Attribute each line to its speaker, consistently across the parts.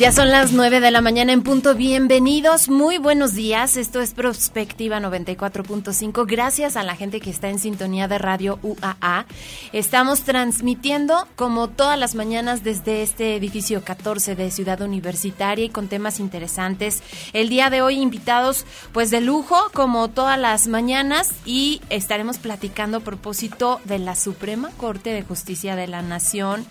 Speaker 1: Ya son las 9 de la mañana en punto. Bienvenidos, muy buenos días. Esto es Prospectiva 94.5. Gracias a la gente que está en sintonía de Radio UAA. Estamos transmitiendo como todas las mañanas desde este edificio 14 de Ciudad Universitaria y con temas interesantes. El día de hoy invitados pues de lujo como todas las mañanas y estaremos platicando a propósito de la Suprema Corte de Justicia de la Nación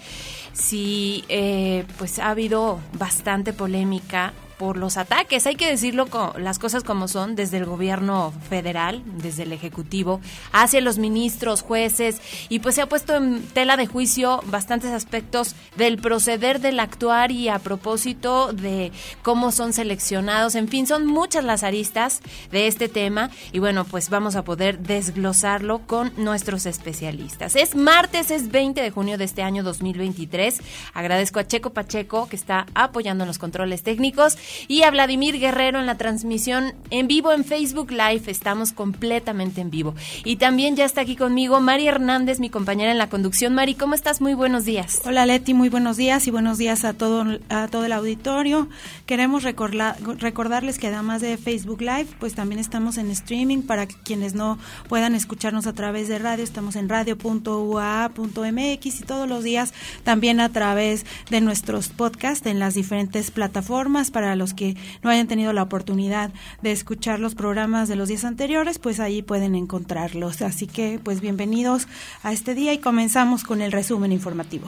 Speaker 1: sí eh, pues ha habido bastante polémica por los ataques, hay que decirlo con las cosas como son, desde el gobierno federal, desde el Ejecutivo, hacia los ministros, jueces, y pues se ha puesto en tela de juicio bastantes aspectos del proceder del actuar y a propósito de cómo son seleccionados, en fin, son muchas las aristas de este tema y bueno, pues vamos a poder desglosarlo con nuestros especialistas. Es martes, es 20 de junio de este año 2023. Agradezco a Checo Pacheco que está apoyando en los controles técnicos y a Vladimir Guerrero en la transmisión en vivo en Facebook Live. Estamos completamente en vivo. Y también ya está aquí conmigo Mari Hernández, mi compañera en la conducción. Mari, ¿cómo estás? Muy buenos días.
Speaker 2: Hola Leti, muy buenos días y buenos días a todo, a todo el auditorio. Queremos recordarles que además de Facebook Live, pues también estamos en streaming para quienes no puedan escucharnos a través de radio. Estamos en radio.ua.mx y todos los días también a través de nuestros podcasts en las diferentes plataformas para los que no hayan tenido la oportunidad de escuchar los programas de los días anteriores, pues ahí pueden encontrarlos. Así que, pues bienvenidos a este día y comenzamos con el resumen informativo.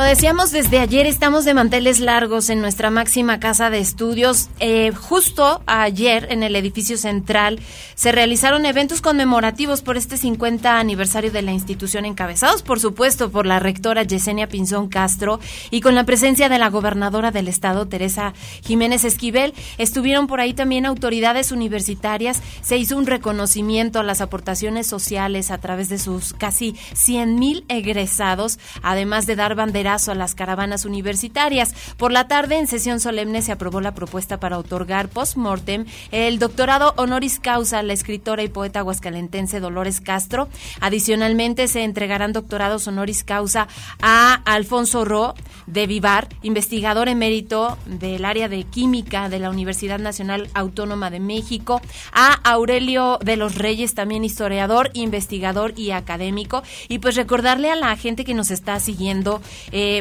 Speaker 1: Lo decíamos desde ayer, estamos de manteles largos en nuestra máxima casa de estudios. Eh, justo ayer en el edificio central se realizaron eventos conmemorativos por este 50 aniversario de la institución, encabezados por supuesto por la rectora Yesenia Pinzón Castro y con la presencia de la gobernadora del estado, Teresa Jiménez Esquivel. Estuvieron por ahí también autoridades universitarias. Se hizo un reconocimiento a las aportaciones sociales a través de sus casi 100 mil egresados, además de dar bandera a las caravanas universitarias. Por la tarde, en sesión solemne, se aprobó la propuesta para otorgar post-mortem el doctorado honoris causa a la escritora y poeta huascalentense Dolores Castro. Adicionalmente, se entregarán doctorados honoris causa a Alfonso Ro de Vivar, investigador emérito del área de química de la Universidad Nacional Autónoma de México, a Aurelio de los Reyes, también historiador, investigador y académico. Y pues recordarle a la gente que nos está siguiendo,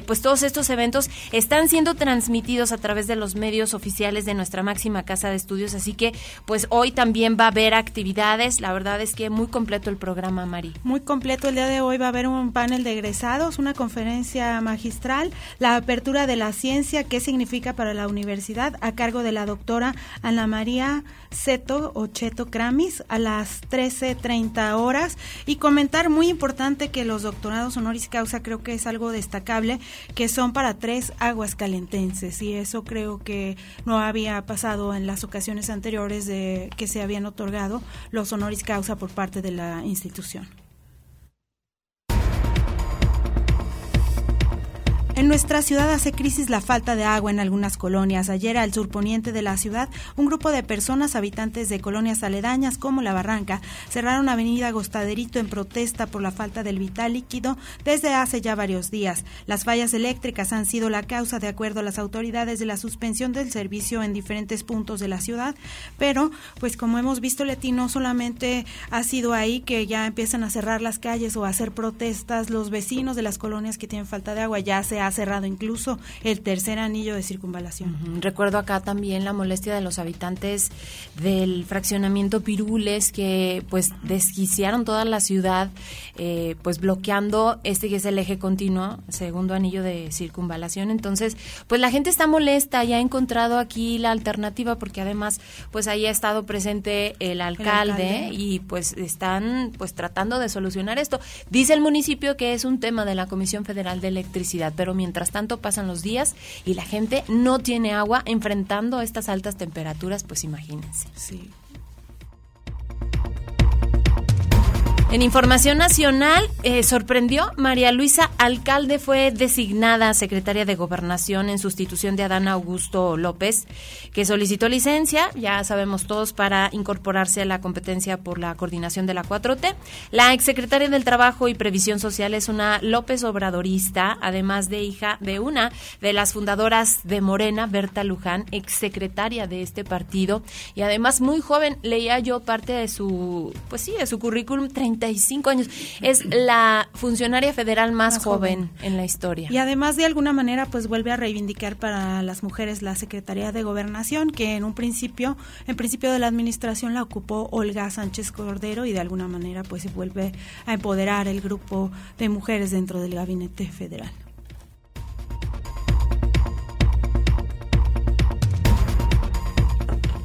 Speaker 1: pues todos estos eventos están siendo transmitidos a través de los medios oficiales de nuestra máxima casa de estudios, así que pues hoy también va a haber actividades, la verdad es que muy completo el programa, Mari.
Speaker 2: Muy completo. El día de hoy va a haber un panel de egresados, una conferencia magistral, la apertura de la ciencia, qué significa para la universidad, a cargo de la doctora Ana María Ceto Ocheto Kramis a las 13.30 horas. Y comentar muy importante que los doctorados honoris causa creo que es algo destacable que son para tres aguas calentenses y eso creo que no había pasado en las ocasiones anteriores de que se habían otorgado los honoris causa por parte de la institución. En nuestra ciudad hace crisis la falta de agua en algunas colonias. Ayer al surponiente de la ciudad, un grupo de personas habitantes de colonias aledañas como La Barranca cerraron Avenida Gostaderito en protesta por la falta del vital líquido desde hace ya varios días. Las fallas eléctricas han sido la causa, de acuerdo a las autoridades, de la suspensión del servicio en diferentes puntos de la ciudad. Pero, pues como hemos visto, Leti, no solamente ha sido ahí que ya empiezan a cerrar las calles o a hacer protestas los vecinos de las colonias que tienen falta de agua, ya se ha cerrado incluso el tercer anillo de circunvalación.
Speaker 1: Recuerdo acá también la molestia de los habitantes del fraccionamiento Pirules que pues desquiciaron toda la ciudad eh, pues bloqueando este que es el eje continuo, segundo anillo de circunvalación. Entonces pues la gente está molesta y ha encontrado aquí la alternativa porque además pues ahí ha estado presente el alcalde, y pues están pues tratando de solucionar esto. Dice el municipio que es un tema de la Comisión Federal de Electricidad, pero mientras tanto pasan los días y la gente no tiene agua enfrentando estas altas temperaturas, pues imagínense.
Speaker 2: Sí.
Speaker 1: En información nacional, eh, sorprendió, María Luisa Alcalde fue designada secretaria de Gobernación en sustitución de Adán Augusto López, que solicitó licencia, ya sabemos todos, para incorporarse a la competencia por la coordinación de la 4T. La exsecretaria del Trabajo y Previsión Social es una López Obradorista, además de hija de una de las fundadoras de Morena, Berta Luján, exsecretaria de este partido, y además muy joven, leía yo parte de su, pues sí, de su currículum, 30 años. Es la funcionaria federal más, joven, en la historia.
Speaker 2: Y además, de alguna manera, pues vuelve a reivindicar para las mujeres la Secretaría de Gobernación, que en un principio, en principio de la administración la ocupó Olga Sánchez Cordero y de alguna manera, pues se vuelve a empoderar el grupo de mujeres dentro del gabinete federal.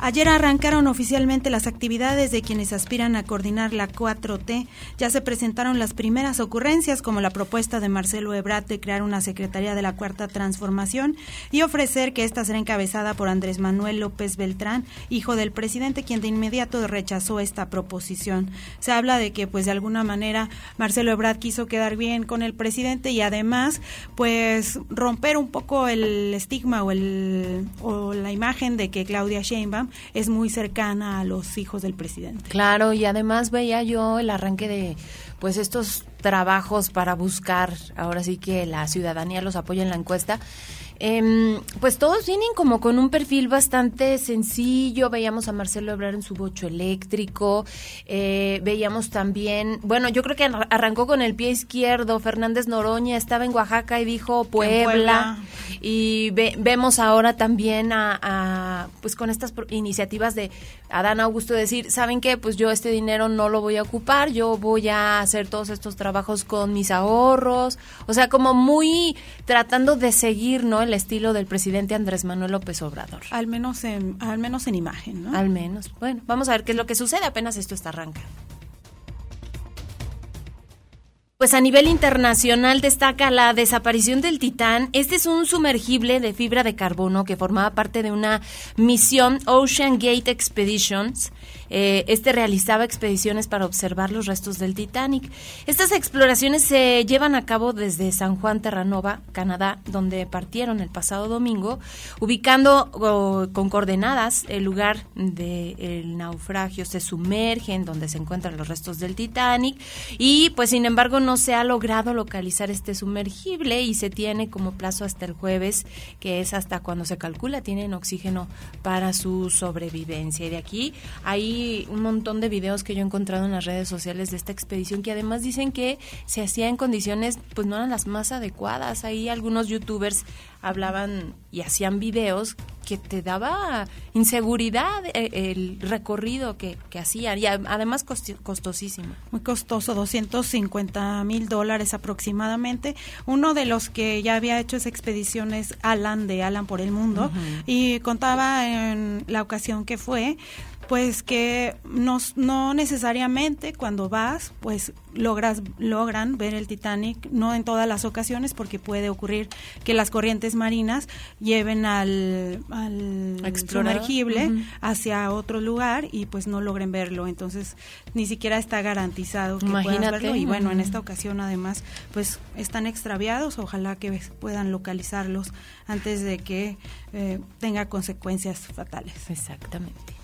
Speaker 2: Ayer arrancaron oficialmente las actividades de quienes aspiran a coordinar la 4T. Ya se presentaron las primeras ocurrencias, como la propuesta de Marcelo Ebrard de crear una Secretaría de la Cuarta Transformación y ofrecer que ésta será encabezada por Andrés Manuel López Beltrán, hijo del presidente, quien de inmediato rechazó esta proposición. Se habla de que, pues, de alguna manera, Marcelo Ebrard quiso quedar bien con el presidente y además, pues, romper un poco el estigma o, el, o la imagen de que Claudia Sheinbaum es muy cercana a los hijos del presidente.
Speaker 1: Claro, y además veía yo el arranque de pues estos trabajos para buscar, ahora sí que la ciudadanía los apoya en la encuesta, Em, pues todos vienen como con un perfil bastante sencillo. Veíamos a Marcelo hablar en su bocho eléctrico. Eh, veíamos también, bueno, yo creo que arrancó con el pie izquierdo. Fernández Noroña estaba en Oaxaca y dijo Puebla. Y vemos ahora también a, pues con estas iniciativas de Adán Augusto decir, ¿saben qué? Pues yo este dinero no lo voy a ocupar, yo voy a hacer todos estos trabajos con mis ahorros. O sea, como muy tratando de seguir, ¿no? El estilo del presidente Andrés Manuel López Obrador.
Speaker 2: Al menos en, al menos en imagen, ¿no?
Speaker 1: Al menos. Bueno, vamos a ver qué es lo que sucede apenas esto está arrancando. Pues a nivel internacional destaca la desaparición del Titán. Este es un sumergible de fibra de carbono que formaba parte de una misión Ocean Gate Expeditions eh, este realizaba expediciones para observar los restos del Titanic. Estas exploraciones se llevan a cabo desde San Juan Terranova, Canadá, donde partieron el pasado domingo, ubicando con coordenadas el lugar del naufragio. Se sumergen donde se encuentran los restos del Titanic y pues sin embargo no se ha logrado localizar este sumergible y se tiene como plazo hasta el jueves, que es hasta cuando se calcula tienen oxígeno para su sobrevivencia. Y de aquí hay un montón de videos que yo he encontrado en las redes sociales de esta expedición que además dicen que se hacía en condiciones pues no eran las más adecuadas. Ahí algunos youtubers hablaban y hacían videos que te daba inseguridad eh, el, recorrido que, que hacían y además costosísimo.
Speaker 2: Muy costoso, 250 mil dólares aproximadamente. Uno de los que ya había hecho esa expedición es Alan de Alan por el Mundo y contaba en la ocasión que fue pues que no, no necesariamente cuando vas, pues logras, logran ver el Titanic, no en todas las ocasiones, porque puede ocurrir que las corrientes marinas lleven al, al sumergible hacia otro lugar y pues no logren verlo. Entonces, ni siquiera está garantizado que puedas verlo. Y bueno, en esta ocasión además, pues están extraviados, ojalá que puedan localizarlos antes de que eh, tenga consecuencias fatales.
Speaker 1: Exactamente.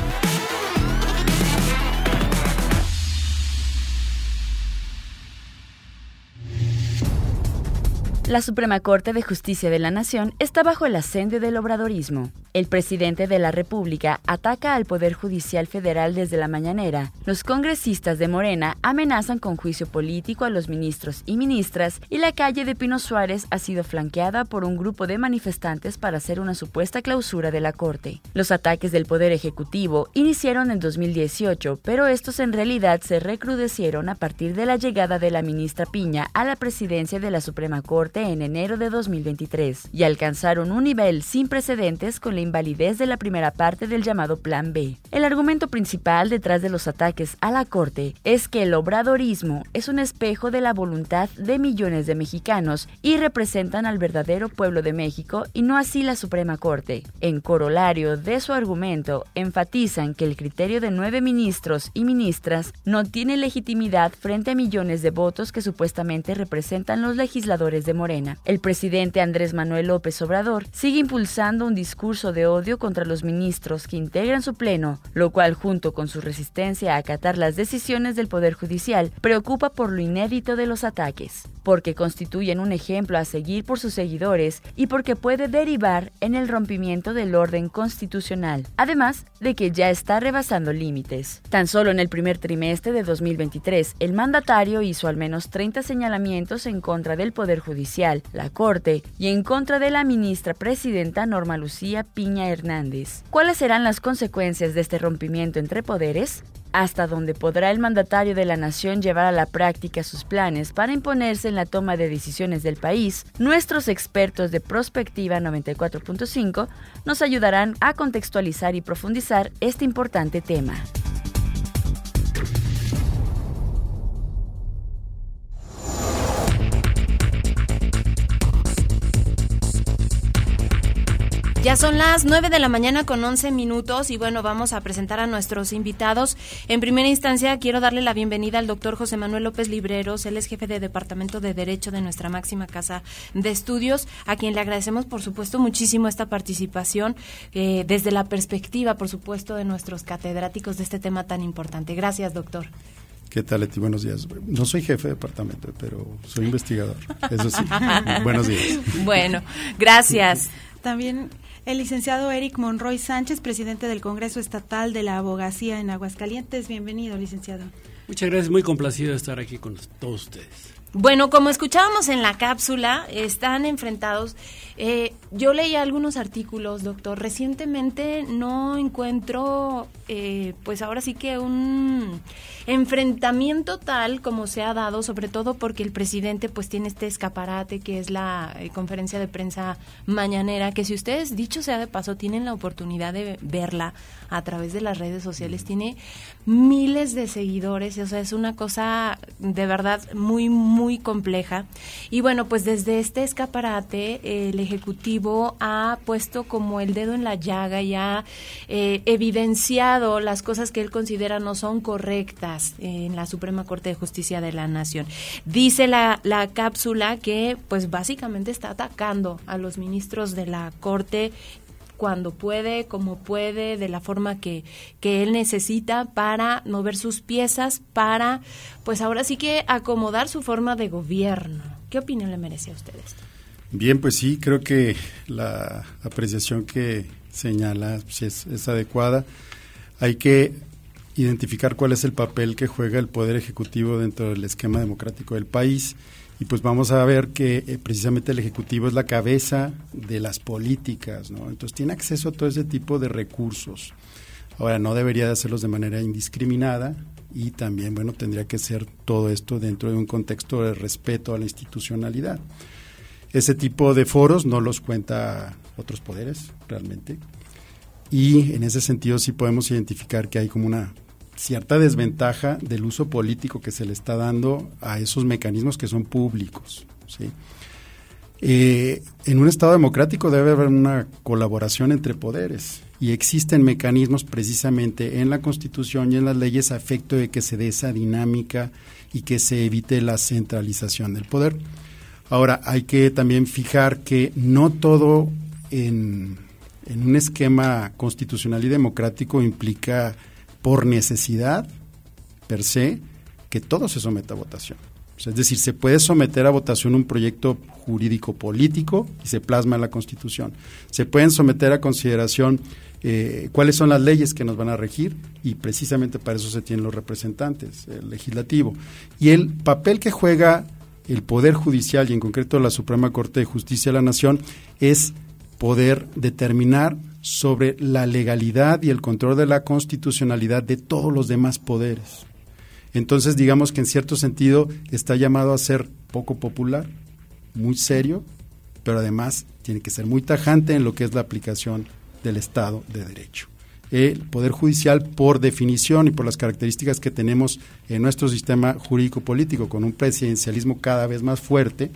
Speaker 3: La Suprema Corte de Justicia de la Nación está bajo el ascendio del obradorismo. El presidente de la República ataca al Poder Judicial Federal desde la mañanera. Los congresistas de Morena amenazan con juicio político a los ministros y ministras y la calle de Pino Suárez ha sido flanqueada por un grupo de manifestantes para hacer una supuesta clausura de la Corte. Los ataques del Poder Ejecutivo iniciaron en 2018, pero estos en realidad se recrudecieron a partir de la llegada de la ministra Piña a la presidencia de la Suprema Corte en enero de 2023 y alcanzaron un nivel sin precedentes con la invalidez de la primera parte del llamado Plan B. El argumento principal detrás de los ataques a la Corte es que el obradorismo es un espejo de la voluntad de millones de mexicanos y representan al verdadero pueblo de México y no así la Suprema Corte. En corolario de su argumento, enfatizan que el criterio de nueve ministros y ministras no tiene legitimidad frente a millones de votos que supuestamente representan los legisladores de Morena el presidente Andrés Manuel López Obrador sigue impulsando un discurso de odio contra los ministros que integran su pleno, lo cual junto con su resistencia a acatar las decisiones del Poder Judicial preocupa por lo inédito de los ataques, porque constituyen un ejemplo a seguir por sus seguidores y porque puede derivar en el rompimiento del orden constitucional, además de que ya está rebasando límites. Tan solo en el primer trimestre de 2023, el mandatario hizo al menos 30 señalamientos en contra del Poder Judicial la Corte y en contra de la ministra presidenta Norma Lucía Piña Hernández. ¿Cuáles serán las consecuencias de este rompimiento entre poderes? hasta dónde podrá el mandatario de la nación llevar a la práctica sus planes para imponerse en la toma de decisiones del país, nuestros expertos de Prospectiva 94.5 nos ayudarán a contextualizar y profundizar este importante tema.
Speaker 1: Ya son las 9 de la mañana con 11 minutos y bueno, vamos a presentar a nuestros invitados. En primera instancia, quiero darle la bienvenida al doctor José Manuel López Libreros, él es jefe de Departamento de Derecho de nuestra máxima casa de estudios, a quien le agradecemos, por supuesto, muchísimo esta participación eh, desde la perspectiva, por supuesto, de nuestros catedráticos de este tema tan importante. Gracias, doctor.
Speaker 4: ¿Qué tal, Leti? Buenos días. No soy jefe de departamento, pero soy investigador. Eso sí. Buenos días.
Speaker 1: Bueno, gracias.
Speaker 2: También el licenciado Eric Monroy Sánchez, presidente del Congreso Estatal de la Abogacía en Aguascalientes. Bienvenido, licenciado.
Speaker 5: Muchas gracias, muy complacido de estar aquí con todos ustedes.
Speaker 1: Bueno, como escuchábamos en la cápsula, están enfrentados. Eh, yo leí algunos artículos, doctor. Recientemente no encuentro, eh, pues ahora sí que un enfrentamiento tal como se ha dado, sobre todo porque el presidente pues tiene este escaparate que es la eh, conferencia de prensa mañanera, que si ustedes, dicho sea de paso, tienen la oportunidad de verla a través de las redes sociales, tiene miles de seguidores, o sea, es una cosa de verdad muy, muy compleja. Y bueno, pues desde este escaparate el Ejecutivo ha puesto como el dedo en la llaga y ha eh, evidenciado las cosas que él considera no son correctas en la Suprema Corte de Justicia de la Nación. Dice la, la cápsula que pues básicamente está atacando a los ministros de la Corte cuando puede, como puede, de la forma que, que él necesita para mover sus piezas, para, pues ahora sí que acomodar su forma de gobierno. ¿Qué opinión le merece a ustedes?
Speaker 4: Bien, pues sí, creo que la apreciación que señala pues, es, adecuada. Hay que identificar cuál es el papel que juega el Poder Ejecutivo dentro del esquema democrático del país y pues vamos a ver que eh, precisamente el Ejecutivo es la cabeza de las políticas, ¿no? Entonces tiene acceso a todo ese tipo de recursos. Ahora, no debería de hacerlos de manera indiscriminada y también, bueno, tendría que ser todo esto dentro de un contexto de respeto a la institucionalidad. Ese tipo de foros no los cuenta otros poderes realmente. Y en ese sentido sí podemos identificar que hay como una cierta desventaja del uso político que se le está dando a esos mecanismos que son públicos. Eh, en un Estado democrático debe haber una colaboración entre poderes y existen mecanismos precisamente en la Constitución y en las leyes a efecto de que se dé esa dinámica y que se evite la centralización del poder. Ahora, hay que también fijar que no todo en, un esquema constitucional y democrático implica por necesidad per se que todo se someta a votación. es decir, se puede someter a votación un proyecto jurídico político y se plasma en la Constitución. Se pueden someter a consideración eh, cuáles son las leyes que nos van a regir y precisamente para eso se tienen los representantes, el legislativo. Y el papel que juega el Poder Judicial y en concreto la Suprema Corte de Justicia de la Nación es poder determinar sobre la legalidad y el control de la constitucionalidad de todos los demás poderes. Entonces, digamos que en cierto sentido está llamado a ser poco popular, muy serio, pero además tiene que ser muy tajante en lo que es la aplicación del Estado de Derecho. El Poder Judicial, por definición y por las características que tenemos en nuestro sistema jurídico-político, con un presidencialismo cada vez más fuerte,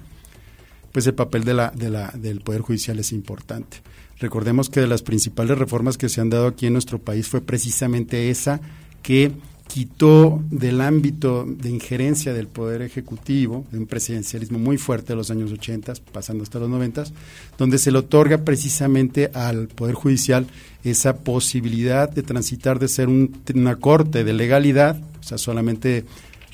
Speaker 4: pues el papel del Poder Judicial es importante. Recordemos que de las principales reformas que se han dado aquí en nuestro país fue precisamente esa que quitó del ámbito de injerencia del Poder Ejecutivo, de un presidencialismo muy fuerte de los años 80, pasando hasta los 90, donde se le otorga precisamente al Poder Judicial esa posibilidad de transitar de ser una corte de legalidad, o sea, solamente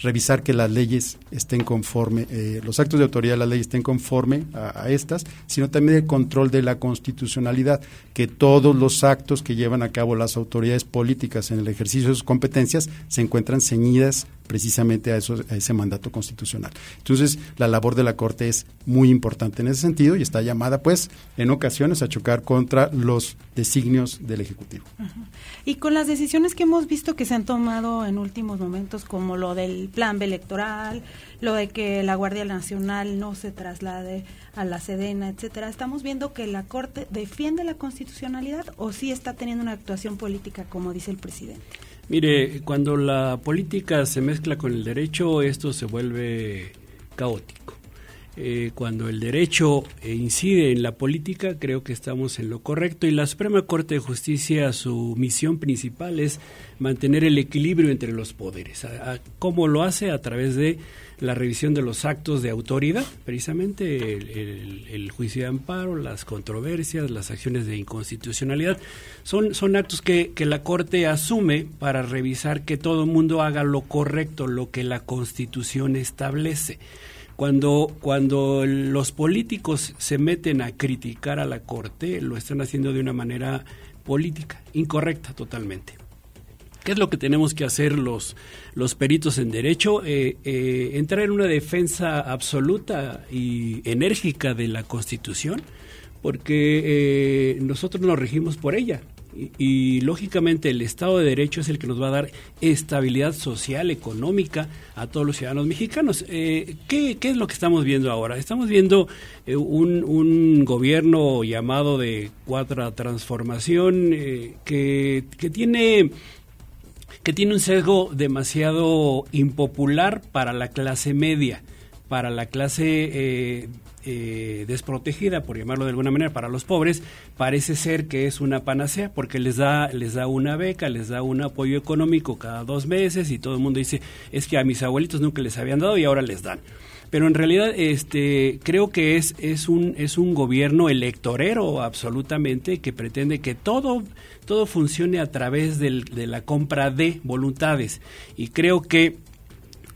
Speaker 4: revisar que las leyes estén conforme, eh, los actos de autoridad de la ley estén conforme a, estas, sino también el control de la constitucionalidad, que todos los actos que llevan a cabo las autoridades políticas en el ejercicio de sus competencias se encuentran ceñidas precisamente a, eso, a ese mandato constitucional. Entonces, la labor de la Corte es muy importante en ese sentido y está llamada, pues, en ocasiones a chocar contra los designios del Ejecutivo.
Speaker 2: Y con las decisiones que hemos visto que se han tomado en últimos momentos, como lo del plan electoral, lo de que la Guardia Nacional no se traslade a la Sedena, etcétera, estamos viendo que la Corte defiende la constitucionalidad o sí está teniendo una actuación política, como dice el presidente.
Speaker 5: Mire, cuando la política se mezcla con el derecho, esto se vuelve caótico. Eh, cuando el derecho eh, incide en la política, creo que estamos en lo correcto y la Suprema Corte de Justicia, su misión principal es mantener el equilibrio entre los poderes. ¿Cómo lo hace? A través de la revisión de los actos de autoridad, precisamente el, juicio de amparo, las controversias, las acciones de inconstitucionalidad, son, son actos que, que la Corte asume para revisar que todo el mundo haga lo correcto, lo que la Constitución establece. Cuando, cuando los políticos se meten a criticar a la Corte, lo están haciendo de una manera política, incorrecta totalmente. ¿Qué es lo que tenemos que hacer los, los peritos en derecho? Eh, eh, entrar en una defensa absoluta y enérgica de la Constitución, porque eh, nosotros nos regimos por ella. Y, lógicamente el Estado de Derecho es el que nos va a dar estabilidad social, económica a todos los ciudadanos mexicanos. ¿qué, ¿qué, es lo que estamos viendo ahora? Estamos viendo un, un, gobierno llamado de cuarta transformación que, que tiene que tiene un sesgo demasiado impopular para la clase media, para la clase eh, desprotegida, por llamarlo de alguna manera, para los pobres, parece ser que es una panacea porque les da, les da una beca, les da un apoyo económico cada dos meses y todo el mundo dice, es que a mis abuelitos nunca les habían dado y ahora les dan pero en realidad este creo que es es un es un gobierno electorero absolutamente que pretende que todo todo funcione a través de la compra de voluntades. Y creo que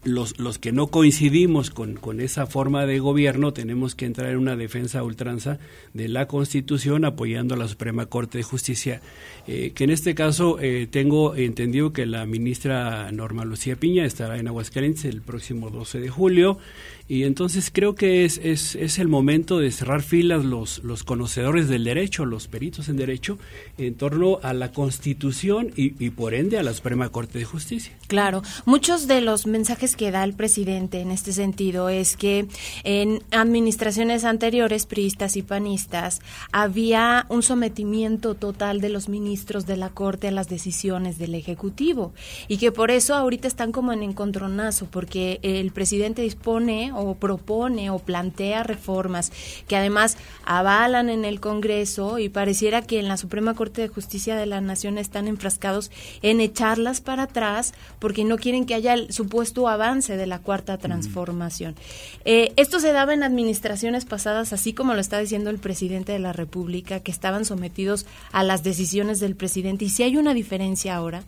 Speaker 5: los, los que no coincidimos con, con, esa forma de gobierno tenemos que entrar en una defensa ultranza de la Constitución apoyando a la Suprema Corte de Justicia, eh, que en este caso eh, tengo entendido que la ministra Norma Lucía Piña estará en Aguascalientes el próximo 12 de julio y entonces creo que es, es, es, el momento de cerrar filas los, los conocedores del derecho, los peritos en derecho, en torno a la Constitución y, y, por ende a la Suprema Corte de Justicia.
Speaker 1: Claro, muchos de los mensajes que da el presidente en este sentido es que en administraciones anteriores, priistas y panistas, había un sometimiento total de los ministros de la Corte a las decisiones del Ejecutivo y que por eso ahorita están como en encontronazo, porque el presidente dispone o propone o plantea reformas que además avalan en el Congreso y pareciera que en la Suprema Corte de Justicia de la Nación están enfrascados en echarlas para atrás porque no quieren que haya el supuesto avance de la cuarta transformación. Eh, esto se daba en administraciones pasadas, así como lo está diciendo el presidente de la República, que estaban sometidos a las decisiones del presidente. ¿Y si hay una diferencia ahora?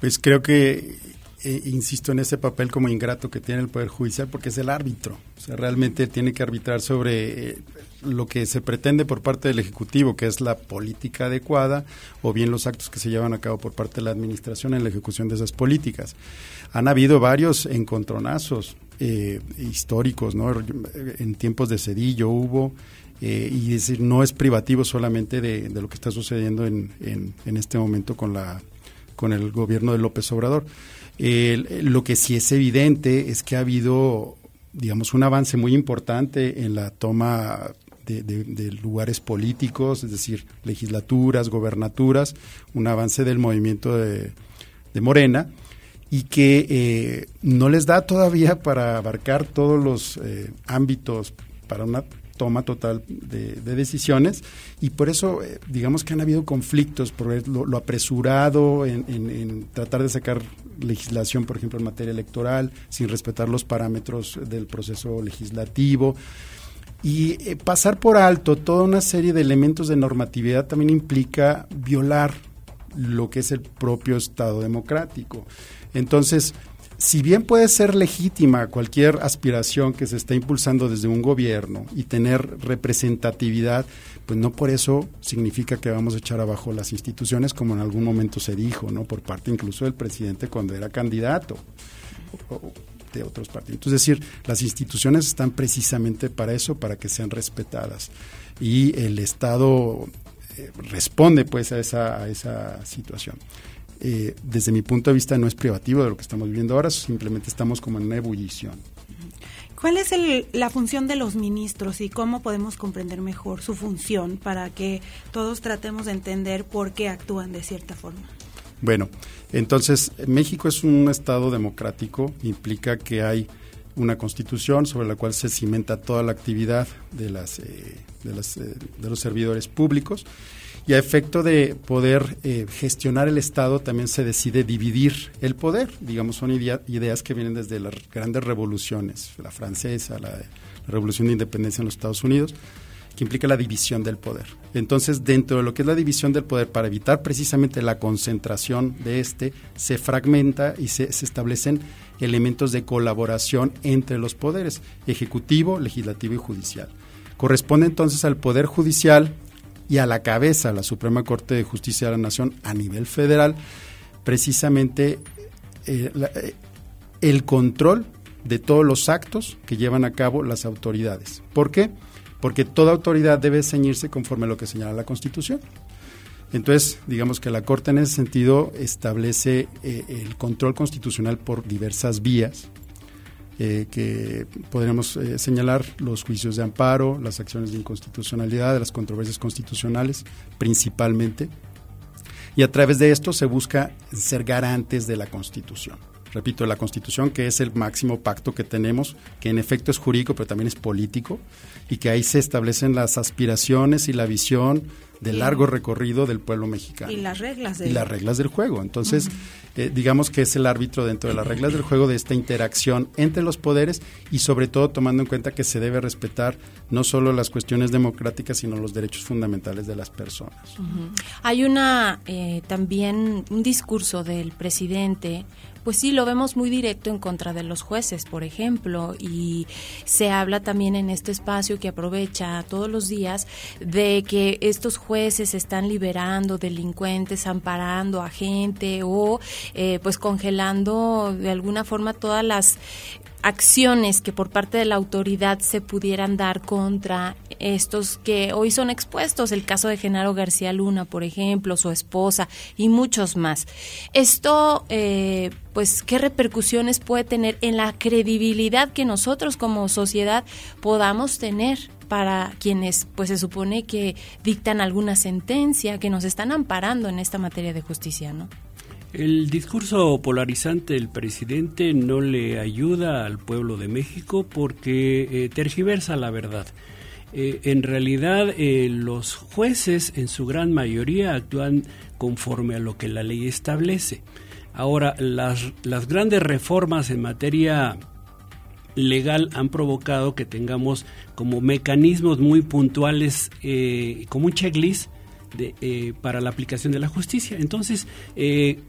Speaker 4: Pues creo que eh, insisto en ese papel como ingrato que tiene el Poder Judicial porque es el árbitro. O sea, realmente tiene que arbitrar sobre eh, lo que se pretende por parte del Ejecutivo, que es la política adecuada, o bien los actos que se llevan a cabo por parte de la Administración en la ejecución de esas políticas. Han habido varios encontronazos eh, históricos, ¿no? En tiempos de Cedillo hubo, y decir, no es privativo solamente de, lo que está sucediendo en, en este momento con la con el gobierno de López Obrador. Lo que sí es evidente es que ha habido, digamos, un avance muy importante en la toma de, lugares políticos, es decir, legislaturas, gobernaturas, un avance del movimiento de, Morena y que eh, no les da todavía para abarcar todos los eh, ámbitos para una toma total de, decisiones y por eso eh, digamos que han habido conflictos por lo, apresurado en, tratar de sacar legislación, por ejemplo, en materia electoral, sin respetar los parámetros del proceso legislativo. Y eh, pasar por alto toda una serie de elementos de normatividad también implica violar lo que es el propio Estado democrático. Entonces, si bien puede ser legítima cualquier aspiración que se esté impulsando desde un gobierno y tener representatividad, pues no por eso significa que vamos a echar abajo las instituciones como en algún momento se dijo, ¿no? Por parte incluso del presidente cuando era candidato de otros partidos. Es decir, las instituciones están precisamente para eso, para que sean respetadas. Y el Estado eh, responde pues a esa, a esa situación. Eh, desde mi punto de vista no es privativo de lo que estamos viviendo ahora, simplemente estamos como en una ebullición.
Speaker 2: ¿Cuál es la función de los ministros y cómo podemos comprender mejor su función para que todos tratemos de entender por qué actúan de cierta forma?
Speaker 4: Bueno, entonces México es un Estado democrático, implica que hay una constitución sobre la cual se cimenta toda la actividad de, las, eh, de, las, eh, de los servidores públicos y a efecto de poder eh, gestionar el Estado también se decide dividir el poder. Digamos, son ideas que vienen desde las grandes revoluciones, la francesa, la, revolución de independencia en los Estados Unidos, que implica la división del poder. Entonces, dentro de lo que es la división del poder, para evitar precisamente la concentración de este, se fragmenta y se, se establecen elementos de colaboración entre los poderes, ejecutivo, legislativo y judicial. Corresponde entonces al Poder Judicial y a la cabeza la Suprema Corte de Justicia de la Nación a nivel federal, precisamente eh, eh, el control de todos los actos que llevan a cabo las autoridades. ¿Por qué? Porque toda autoridad debe ceñirse conforme a lo que señala la Constitución. Entonces, digamos que la Corte en ese sentido establece eh, el control constitucional por diversas vías, eh, que podríamos eh, señalar los juicios de amparo, las acciones de inconstitucionalidad, las controversias constitucionales principalmente. Y a través de esto se busca ser garantes de la Constitución. Repito, la Constitución que es el máximo pacto que tenemos, que en efecto es jurídico, pero también es político, y que ahí se establecen las aspiraciones y la visión de largo recorrido del pueblo mexicano.
Speaker 2: Y las reglas del,
Speaker 4: y las reglas del juego. Entonces, eh, digamos que es el árbitro dentro de las reglas del juego de esta interacción entre los poderes y sobre todo tomando en cuenta que se debe respetar no solo las cuestiones democráticas, sino los derechos fundamentales de las personas.
Speaker 1: Hay una eh, también un discurso del presidente pues sí, lo vemos muy directo en contra de los jueces, por ejemplo, y se habla también en este espacio que aprovecha todos los días de que estos jueces están liberando delincuentes, amparando a gente o eh, pues congelando de alguna forma todas las acciones que por parte de la autoridad se pudieran dar contra estos que hoy son expuestos, el caso de Genaro García Luna, por ejemplo, su esposa y muchos más. Esto, eh, pues, ¿qué repercusiones puede tener en la credibilidad que nosotros como sociedad podamos tener? para quienes pues se supone que dictan alguna sentencia, que nos están amparando en esta materia de justicia, ¿no?
Speaker 5: El discurso polarizante del presidente no le ayuda al pueblo de México porque eh, tergiversa la verdad. Eh, en realidad eh, los jueces en su gran mayoría actúan conforme a lo que la ley establece. Ahora, las, las grandes reformas en materia legal han provocado que tengamos como mecanismos muy puntuales, como un checklist de, para la aplicación de la justicia. Entonces,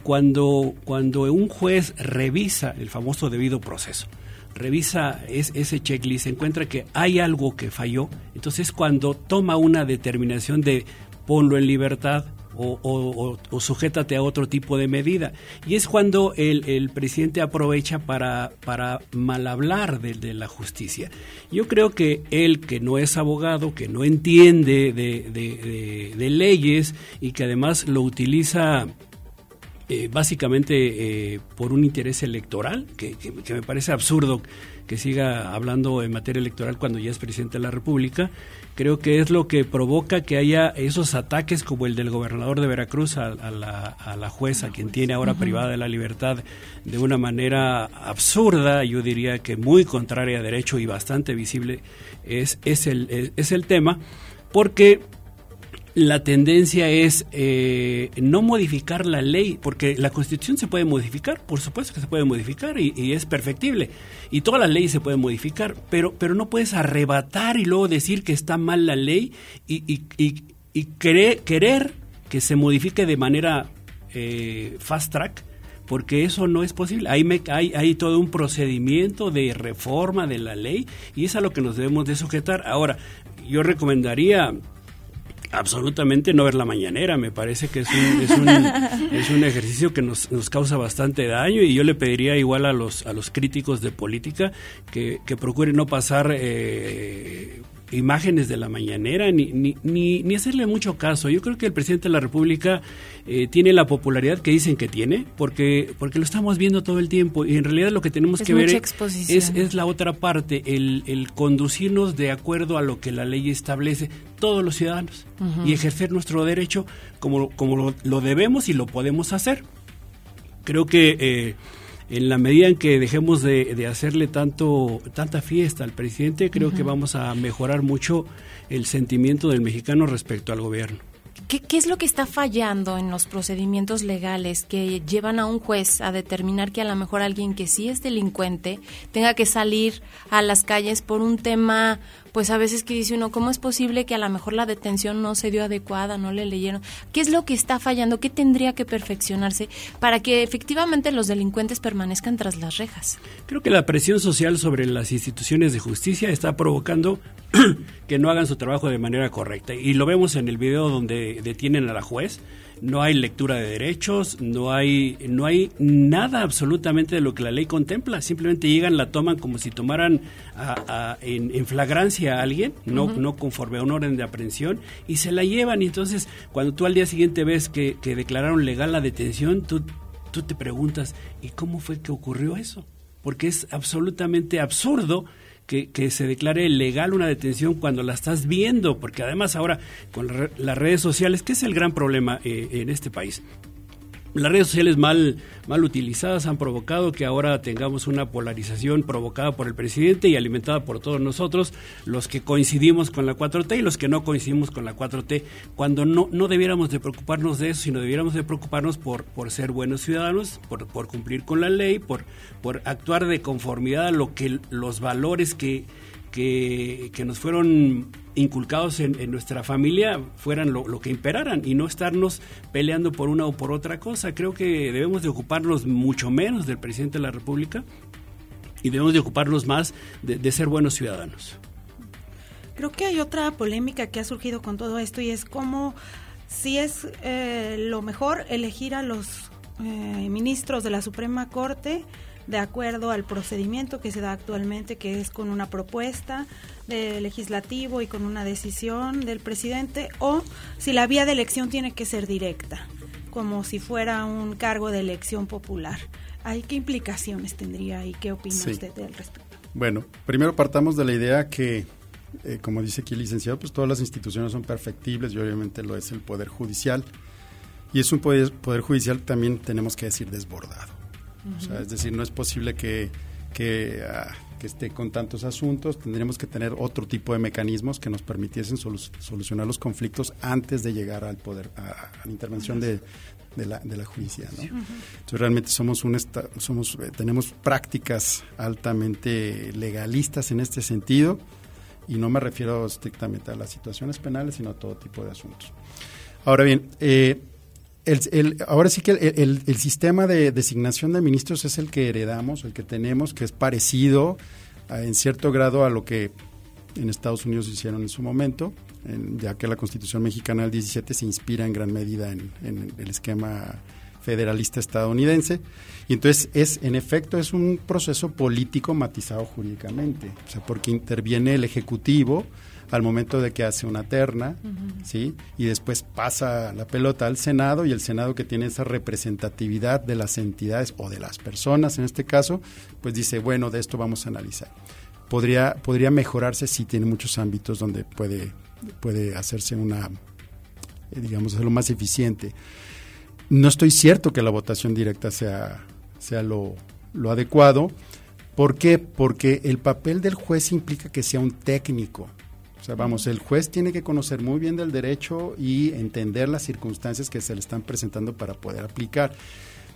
Speaker 5: cuando, cuando un juez revisa el famoso debido proceso, revisa ese checklist, encuentra que hay algo que falló, entonces cuando toma una determinación de ponlo en libertad o, sujétate a otro tipo de medida. Y es cuando el, presidente aprovecha para, para mal hablar de, la justicia. Yo creo que él, que no es abogado, que no entiende de leyes y que además lo utiliza eh, básicamente eh, por un interés electoral, que, me parece absurdo que siga hablando en materia electoral cuando ya es presidente de la República. Creo que es lo que provoca que haya esos ataques como el del gobernador de Veracruz a, la, jueza, quien tiene ahora privada de la libertad de una manera absurda, yo diría que muy contraria a derecho y bastante visible es, es, el, es el tema, porque la tendencia es eh, no modificar la ley, porque la constitución se puede modificar, por supuesto que se puede modificar y, es perfectible, y todas las leyes se pueden modificar, pero, pero no puedes arrebatar y luego decir que está mal la ley y, y, querer, que se modifique de manera eh, fast track, porque eso no es posible. Hay, hay, hay todo un procedimiento de reforma de la ley y es a lo que nos debemos de sujetar. Ahora, yo recomendaría absolutamente no ver la mañanera. Me parece que es un, es un, es un ejercicio que nos, nos, causa bastante daño y yo le pediría igual a los, a los críticos de política que, que procuren no pasar eh, imágenes de la mañanera ni, ni, ni, hacerle mucho caso. Yo creo que el presidente de la República eh, tiene la popularidad que dicen que tiene, porque, porque lo estamos viendo todo el tiempo y en realidad lo que tenemos que ver es, es, la otra parte, el, el, conducirnos de acuerdo a lo que la ley establece todos los ciudadanos y ejercer nuestro derecho como, como lo, debemos y lo podemos hacer. Creo que... Eh, en la medida en que dejemos de, hacerle tanto tanta fiesta al presidente, creo que vamos a mejorar mucho el sentimiento del mexicano respecto al gobierno.
Speaker 1: ¿Qué, ¿Qué, es lo que está fallando en los procedimientos legales que llevan a un juez a determinar que a lo mejor alguien que sí es delincuente tenga que salir a las calles por un tema pues a veces que dice uno, ¿cómo es posible que a lo mejor la detención no se dio adecuada, no le leyeron? ¿Qué es lo que está fallando? ¿Qué tendría que perfeccionarse para que efectivamente los delincuentes permanezcan tras las rejas?
Speaker 5: Creo que la presión social sobre las instituciones de justicia está provocando que no hagan su trabajo de manera correcta. Y lo vemos en el video donde detienen a la juez no hay lectura de derechos, no hay, no hay nada absolutamente de lo que la ley contempla. Simplemente llegan, la toman como si tomaran en, flagrancia a alguien, no, no conforme a un orden de aprehensión, y se la llevan. Y entonces, cuando tú al día siguiente ves que, que declararon legal la detención, tú, tú te preguntas, ¿y cómo fue que ocurrió eso? Porque es absolutamente absurdo que, que, se declare legal una detención cuando la estás viendo, porque además ahora con las redes sociales, ¿qué es el gran problema eh, en este país? Las redes sociales mal, mal utilizadas han provocado que ahora tengamos una polarización provocada por el presidente y alimentada por todos nosotros, los que coincidimos con la 4T y los que no coincidimos con la 4T, cuando no, no debiéramos de preocuparnos de eso, sino debiéramos de preocuparnos por, por ser buenos ciudadanos, por, por cumplir con la ley, por, por actuar de conformidad a lo que los valores que que, nos fueron inculcados en, nuestra familia fueran lo, que imperaran y no estarnos peleando por una o por otra cosa. Creo que debemos de ocuparnos mucho menos del presidente de la República y debemos de ocuparnos más de, ser buenos ciudadanos.
Speaker 2: Creo que hay otra polémica que ha surgido con todo esto y es cómo si es eh, lo mejor elegir a los eh, ministros de la Suprema Corte de acuerdo al procedimiento que se da actualmente, que es con una propuesta de legislativo y con una decisión del presidente, o si la vía de elección tiene que ser directa, como si fuera un cargo de elección popular. ¿Hay qué implicaciones tendría y qué opina usted al respecto?
Speaker 4: Bueno, primero partamos de la idea que, eh, como dice aquí el licenciado, pues todas las instituciones son perfectibles y obviamente lo es el Poder Judicial. Y es un poder, poder judicial también tenemos que decir desbordado es decir, no es posible que, ah, que, esté con tantos asuntos. Tendríamos que tener otro tipo de mecanismos que nos permitiesen solucionar los conflictos antes de llegar al poder, a, la intervención de, la, de la justicia. Entonces, realmente somos un somos, eh, tenemos prácticas altamente legalistas en este sentido y no me refiero estrictamente a las situaciones penales, sino a todo tipo de asuntos. Ahora bien, eh, el, ahora sí que el, el, sistema de designación de ministros es el que heredamos, el que tenemos, que es parecido en cierto grado a lo que en Estados Unidos hicieron en su momento, ya que la Constitución mexicana del 17 se inspira en gran medida en, en el esquema federalista estadounidense. Y entonces es, en efecto, es un proceso político matizado jurídicamente, o sea, porque interviene el Ejecutivo, al momento de que hace una terna, ¿sí? Y después pasa la pelota al Senado y el Senado que tiene esa representatividad de las entidades o de las personas en este caso, pues dice, bueno, de esto vamos a analizar. Podría, podría mejorarse si tiene muchos ámbitos donde puede, puede hacerse una, eh, digamos, lo más eficiente. No estoy cierto que la votación directa sea, sea lo, lo adecuado. ¿Por qué? Porque el papel del juez implica que sea un técnico. O sea, vamos, el juez tiene que conocer muy bien del derecho y entender las circunstancias que se le están presentando para poder aplicar.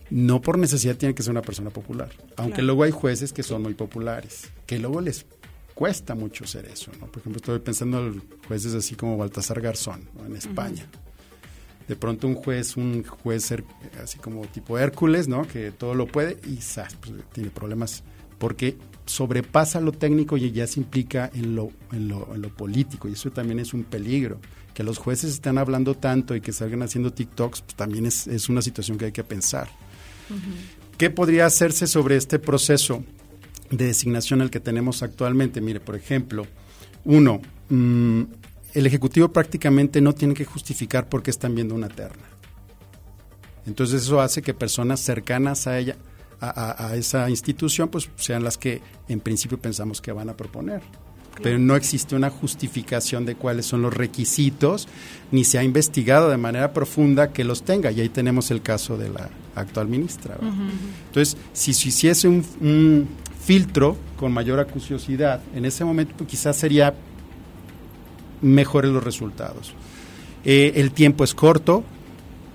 Speaker 4: No por necesidad tiene que ser una persona popular, aunque luego hay jueces que son muy populares, que luego les cuesta mucho ser eso. ¿no? Por ejemplo, estoy pensando en jueces así como Baltasar Garzón en España. De pronto un juez, un juez así como tipo Hércules, ¿no? que todo lo puede y pues, tiene problemas porque sobrepasa lo técnico y ya se implica en lo, en lo, en lo político y eso también es un peligro. Que los jueces estén hablando tanto y que salgan haciendo TikToks, pues también es, es, una situación que hay que pensar. ¿Qué podría hacerse sobre este proceso de designación el que tenemos actualmente? Mire, por ejemplo, uno, mm, el Ejecutivo prácticamente no tiene que justificar por qué están viendo una terna. Entonces eso hace que personas cercanas a ella a, esa institución, pues sean las que en principio pensamos que van a proponer. Pero no existe una justificación de cuáles son los requisitos, ni se ha investigado de manera profunda que los tenga. Y ahí tenemos el caso de la actual ministra. Entonces, si se hiciese un, filtro con mayor acuciosidad, en ese momento pues, quizás sería mejores los resultados. Eh, el tiempo es corto,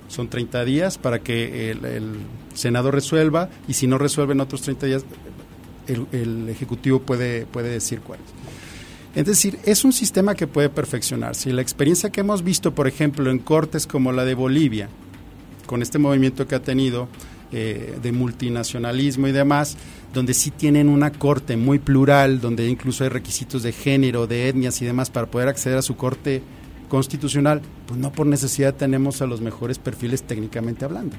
Speaker 4: son 30 días para que el, Senado resuelva y si no resuelve en otros 30 días, el, Ejecutivo puede, puede decir cuáles. Es decir, es un sistema que puede perfeccionarse. Y la experiencia que hemos visto, por ejemplo, en cortes como la de Bolivia, con este movimiento que ha tenido eh, de multinacionalismo y demás, donde sí tienen una corte muy plural, donde incluso hay requisitos de género, de etnias y demás para poder acceder a su corte constitucional, pues no por necesidad tenemos a los mejores perfiles técnicamente hablando.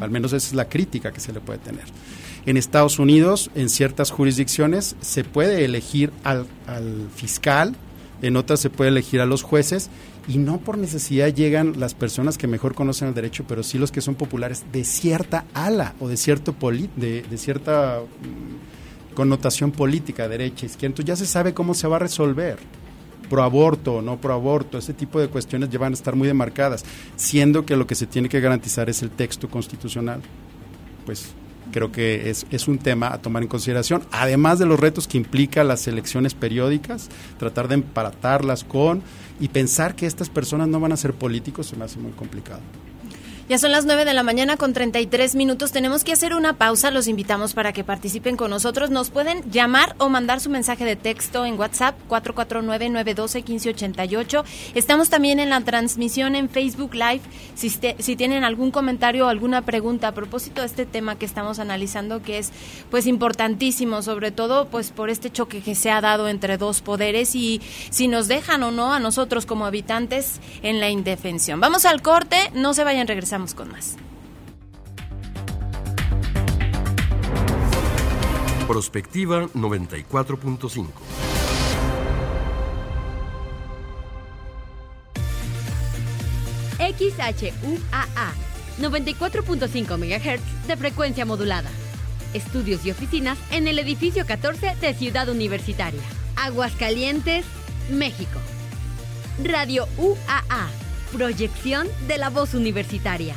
Speaker 4: Al menos esa es la crítica que se le puede tener. En Estados Unidos, en ciertas jurisdicciones, se puede elegir al, fiscal, en otras se puede elegir a los jueces, y no por necesidad llegan las personas que mejor conocen el derecho, pero sí los que son populares de cierta ala o de, cierto de, de cierta mm, connotación política, derecha, izquierda. Entonces ya se sabe cómo se va a resolver pro aborto o no pro aborto, ese tipo de cuestiones ya van a estar muy demarcadas, siendo que lo que se tiene que garantizar es el texto constitucional. Pues creo que es, es un tema a tomar en consideración, además de los retos que implica las elecciones periódicas, tratar de emparatarlas con y pensar que estas personas no van a ser políticos se me hace muy complicado.
Speaker 1: Ya son las 9 de la mañana con 33 minutos. Tenemos que hacer una pausa. Los invitamos para que participen con nosotros. Nos pueden llamar o mandar su mensaje de texto en WhatsApp 449-912-1588. Estamos también en la transmisión en Facebook Live. Si, si tienen algún comentario o alguna pregunta a propósito de este tema que estamos analizando, que es pues importantísimo, sobre todo pues por este choque que se ha dado entre dos poderes y si nos dejan o no a nosotros como habitantes en la indefensión. Vamos al corte, no se vayan regresando con más.
Speaker 6: Prospectiva 94.5.
Speaker 3: XHUAA 94.5 MHz de frecuencia modulada. Estudios y oficinas en el edificio 14 de Ciudad Universitaria. Aguascalientes, México. Radio UAA Proyección de la voz universitaria.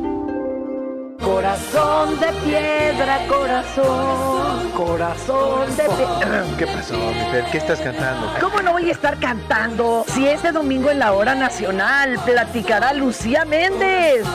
Speaker 7: Corazón de piedra, corazón, corazón de piedra.
Speaker 8: ¿Qué pasó, mi ¿Qué estás cantando?
Speaker 7: ¿Cómo no voy a estar cantando si este domingo en la hora nacional platicará Lucía Méndez?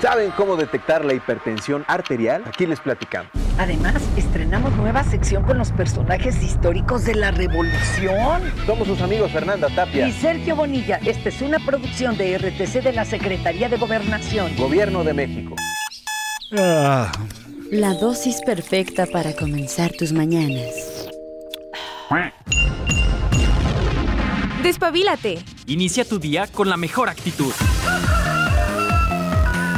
Speaker 8: ¿Saben cómo detectar la hipertensión arterial? Aquí les platicamos.
Speaker 7: Además, estrenamos nueva sección con los personajes históricos de la Revolución.
Speaker 8: Somos sus amigos Fernanda Tapia
Speaker 7: y Sergio Bonilla. Esta es una producción de RTC de la Secretaría de Gobernación.
Speaker 8: Gobierno de México.
Speaker 3: Ah. La dosis perfecta para comenzar tus mañanas.
Speaker 9: Despabilate. Inicia tu día con la mejor actitud.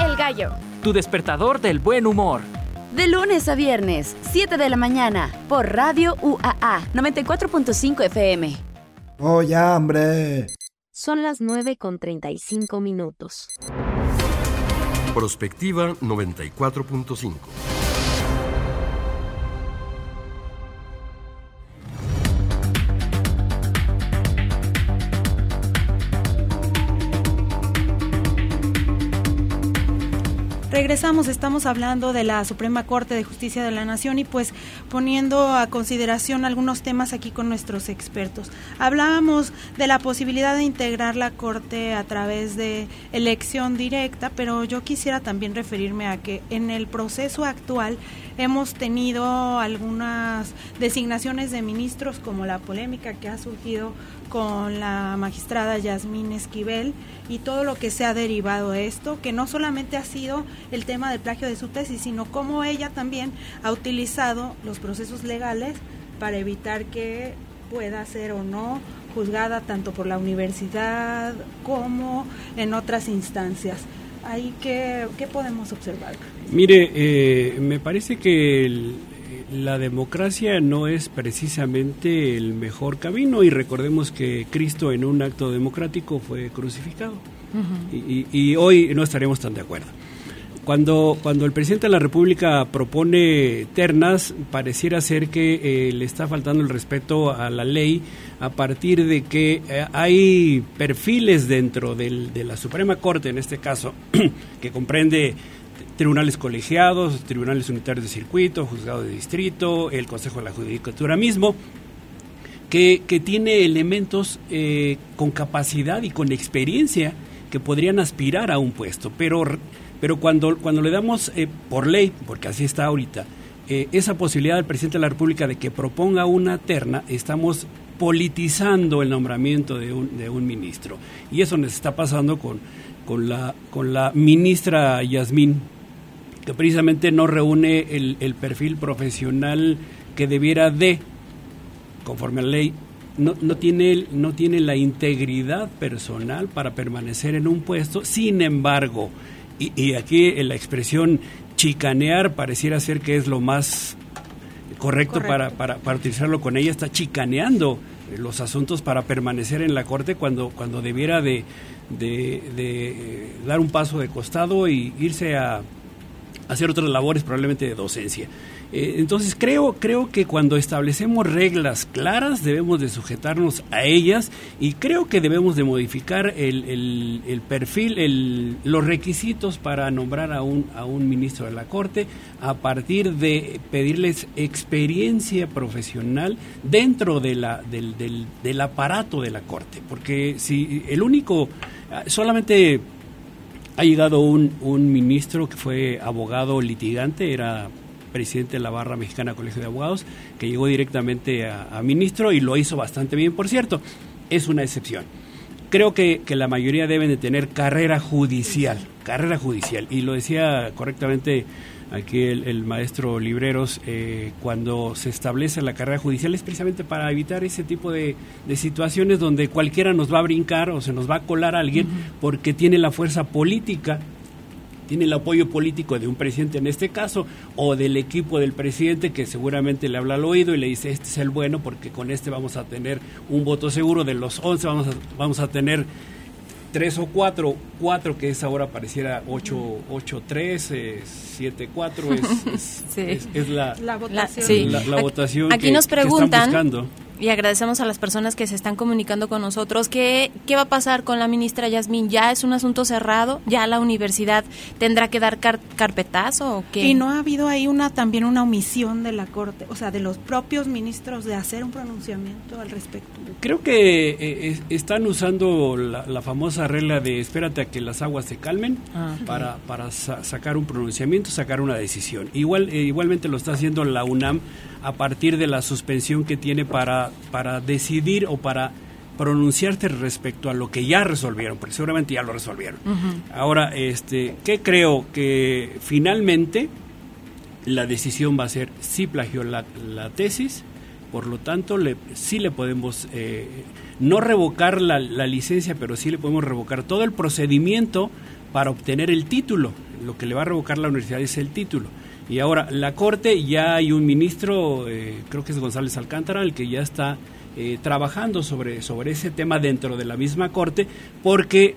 Speaker 10: El gallo.
Speaker 9: Tu despertador del buen humor.
Speaker 3: De lunes a viernes, 7 de la mañana, por Radio UAA 94.5 FM.
Speaker 11: ¡Oh, ya, hombre!
Speaker 12: Son las 9 con 35 minutos.
Speaker 6: Prospectiva 94.5.
Speaker 2: Regresamos, estamos hablando de la Suprema Corte de Justicia de la Nación y pues poniendo a consideración algunos temas aquí con nuestros expertos. Hablábamos de la posibilidad de integrar la Corte a través de elección directa, pero yo quisiera también referirme a que en el proceso actual hemos tenido algunas designaciones de ministros como la polémica que ha surgido con la magistrada Yasmín Esquivel y todo lo que se ha derivado de esto, que no solamente ha sido el tema del plagio de su tesis, sino cómo ella también ha utilizado los procesos legales para evitar que pueda ser o no juzgada tanto por la universidad como en otras instancias. Ahí, ¿qué, qué podemos observar?
Speaker 5: Mire, eh, me parece que el, la democracia no es precisamente el mejor camino y recordemos que Cristo en un acto democrático fue crucificado y, hoy no estaríamos tan de acuerdo. Cuando, cuando el presidente de la República propone ternas, pareciera ser que eh, le está faltando el respeto a la ley a partir de que eh, hay perfiles dentro del, de la Suprema Corte, en este caso, que comprende tribunales colegiados, tribunales unitarios de circuito, juzgado de distrito, el Consejo de la Judicatura mismo, que, tiene elementos eh, con capacidad y con experiencia que podrían aspirar a un puesto, pero, pero cuando, cuando le damos eh, por ley, porque así está ahorita, eh, esa posibilidad al presidente de la República de que proponga una terna, estamos politizando el nombramiento de un, de un ministro. Y eso nos está pasando con, con, la, con la ministra Yasmín que precisamente no reúne el, perfil profesional que debiera de, conforme a la ley, no, no, tiene, no tiene la integridad personal para permanecer en un puesto, sin embargo, y, aquí la expresión chicanear pareciera ser que es lo más correcto, Para, para, para, utilizarlo con ella, está chicaneando los asuntos para permanecer en la corte cuando, cuando debiera de, de dar un paso de costado y irse a hacer otras labores probablemente de docencia. Eh, entonces creo, creo que cuando establecemos reglas claras debemos de sujetarnos a ellas y creo que debemos de modificar el, el, perfil, el, los requisitos para nombrar a un, a un ministro de la Corte a partir de pedirles experiencia profesional dentro de la, del, del, del aparato de la Corte. Porque si el único, solamente ha llegado un, un ministro que fue abogado litigante, era presidente de la Barra Mexicana Colegio de Abogados, que llegó directamente a, ministro y lo hizo bastante bien, por cierto. Es una excepción. Creo que, que, la mayoría deben de tener carrera judicial, carrera judicial. Y lo decía correctamente aquí el, maestro Libreros, eh, cuando se establece la carrera judicial es precisamente para evitar ese tipo de, situaciones donde cualquiera nos va a brincar o se nos va a colar a alguien porque tiene la fuerza política tiene el apoyo político de un presidente en este caso o del equipo del presidente que seguramente le habla al oído y le dice este es el bueno porque con este vamos a tener un voto seguro de los 11 vamos a, vamos a tener tres o cuatro, cuatro que es ahora pareciera ocho, ocho tres, eh, siete cuatro es, es, la,
Speaker 2: la votación.
Speaker 5: sí. la, votación
Speaker 1: Aquí
Speaker 5: que,
Speaker 1: nos preguntan
Speaker 5: que están buscando
Speaker 1: y agradecemos a las personas que se están comunicando con nosotros. ¿Qué, ¿Qué va a pasar con la ministra Yasmín? ¿Ya es un asunto cerrado? ¿Ya la universidad tendrá que dar car carpetazo o qué?
Speaker 2: Y no ha habido ahí una también una omisión de la Corte, o sea, de los propios ministros de hacer un pronunciamiento al respecto.
Speaker 5: Creo que eh, están usando la, la, famosa regla de espérate a que las aguas se calmen ah, para, para sa sacar un pronunciamiento, sacar una decisión. Igual, eh, igualmente lo está haciendo la UNAM a partir de la suspensión que tiene para, para decidir o para pronunciarte respecto a lo que ya resolvieron, porque seguramente ya lo resolvieron. Uh -huh. Ahora, este, ¿qué creo? Que finalmente la decisión va a ser si plagió la, la tesis, por lo tanto, le, sí le podemos eh, no revocar la, la, licencia, pero sí le podemos revocar todo el procedimiento para obtener el título. Lo que le va a revocar la universidad es el título. Y ahora, la Corte, ya hay un ministro, eh, creo que es González Alcántara, el que ya está eh, trabajando sobre, sobre ese tema dentro de la misma Corte, porque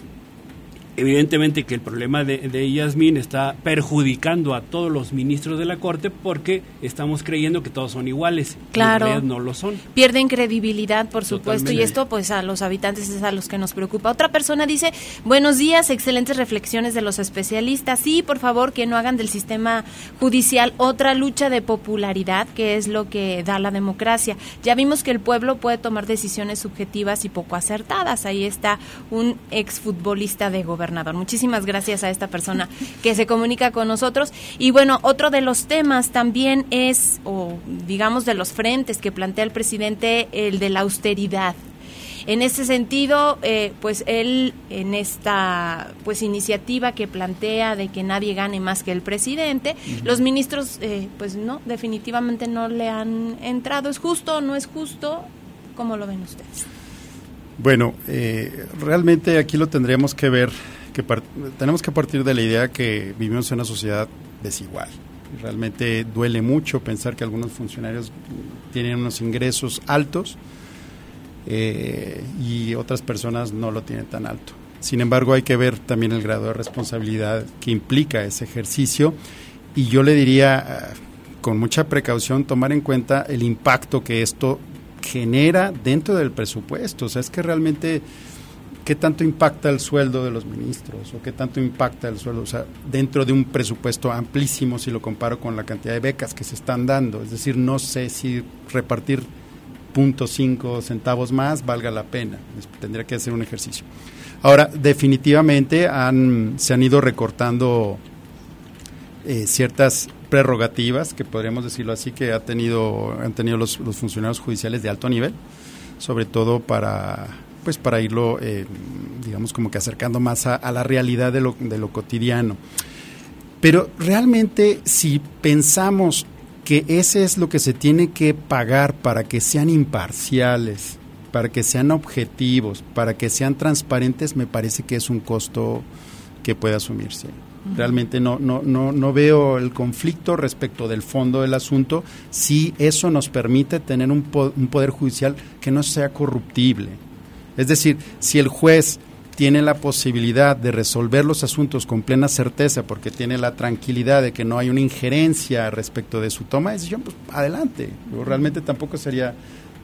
Speaker 5: evidentemente que el problema de, de Yasmín está perjudicando a todos los ministros de la Corte porque estamos creyendo que todos son iguales.
Speaker 1: Claro.
Speaker 5: Y en no lo son.
Speaker 1: Pierden credibilidad, por supuesto,
Speaker 5: Totalmente.
Speaker 1: y esto pues a los habitantes es a los que nos preocupa. Otra persona dice, buenos días, excelentes reflexiones de los especialistas. Sí, por favor, que no hagan del sistema judicial otra lucha de popularidad, que es lo que da la democracia. Ya vimos que el pueblo puede tomar decisiones subjetivas y poco acertadas. Ahí está un exfutbolista de gobernador gobernador. Muchísimas gracias a esta persona que se comunica con nosotros. Y bueno, otro de los temas también es, o digamos de los frentes que plantea el presidente, el de la austeridad. En ese sentido, eh, pues él en esta pues iniciativa que plantea de que nadie gane más que el presidente, uh -huh. los ministros eh, pues no, definitivamente no le han entrado. ¿Es justo o no es justo? ¿Cómo lo ven ustedes?
Speaker 4: Bueno, eh, realmente aquí lo tendríamos que ver que tenemos que partir de la idea que vivimos en una sociedad desigual. Realmente duele mucho pensar que algunos funcionarios tienen unos ingresos altos eh, y otras personas no lo tienen tan alto. Sin embargo, hay que ver también el grado de responsabilidad que implica ese ejercicio y yo le diría con mucha precaución tomar en cuenta el impacto que esto genera dentro del presupuesto. O sea, es que realmente qué tanto impacta el sueldo de los ministros o qué tanto impacta el sueldo, o sea, dentro de un presupuesto amplísimo si lo comparo con la cantidad de becas que se están dando. Es decir, no sé si repartir 0.5 centavos más valga la pena. Tendría que hacer un ejercicio. Ahora, definitivamente han, se han ido recortando eh, ciertas prerrogativas, que podríamos decirlo así, que ha tenido, han tenido los, los funcionarios judiciales de alto nivel, sobre todo para pues para irlo, eh, digamos, como que acercando más a, la realidad de lo, de lo, cotidiano. Pero realmente si pensamos que ese es lo que se tiene que pagar para que sean imparciales, para que sean objetivos, para que sean transparentes, me parece que es un costo que puede asumirse. Realmente no, no, no, no veo el conflicto respecto del fondo del asunto si eso nos permite tener un, po un poder judicial que no sea corruptible. Es decir, si el juez tiene la posibilidad de resolver los asuntos con plena certeza porque tiene la tranquilidad de que no hay una injerencia respecto de su toma de decisión, pues adelante. Yo realmente tampoco sería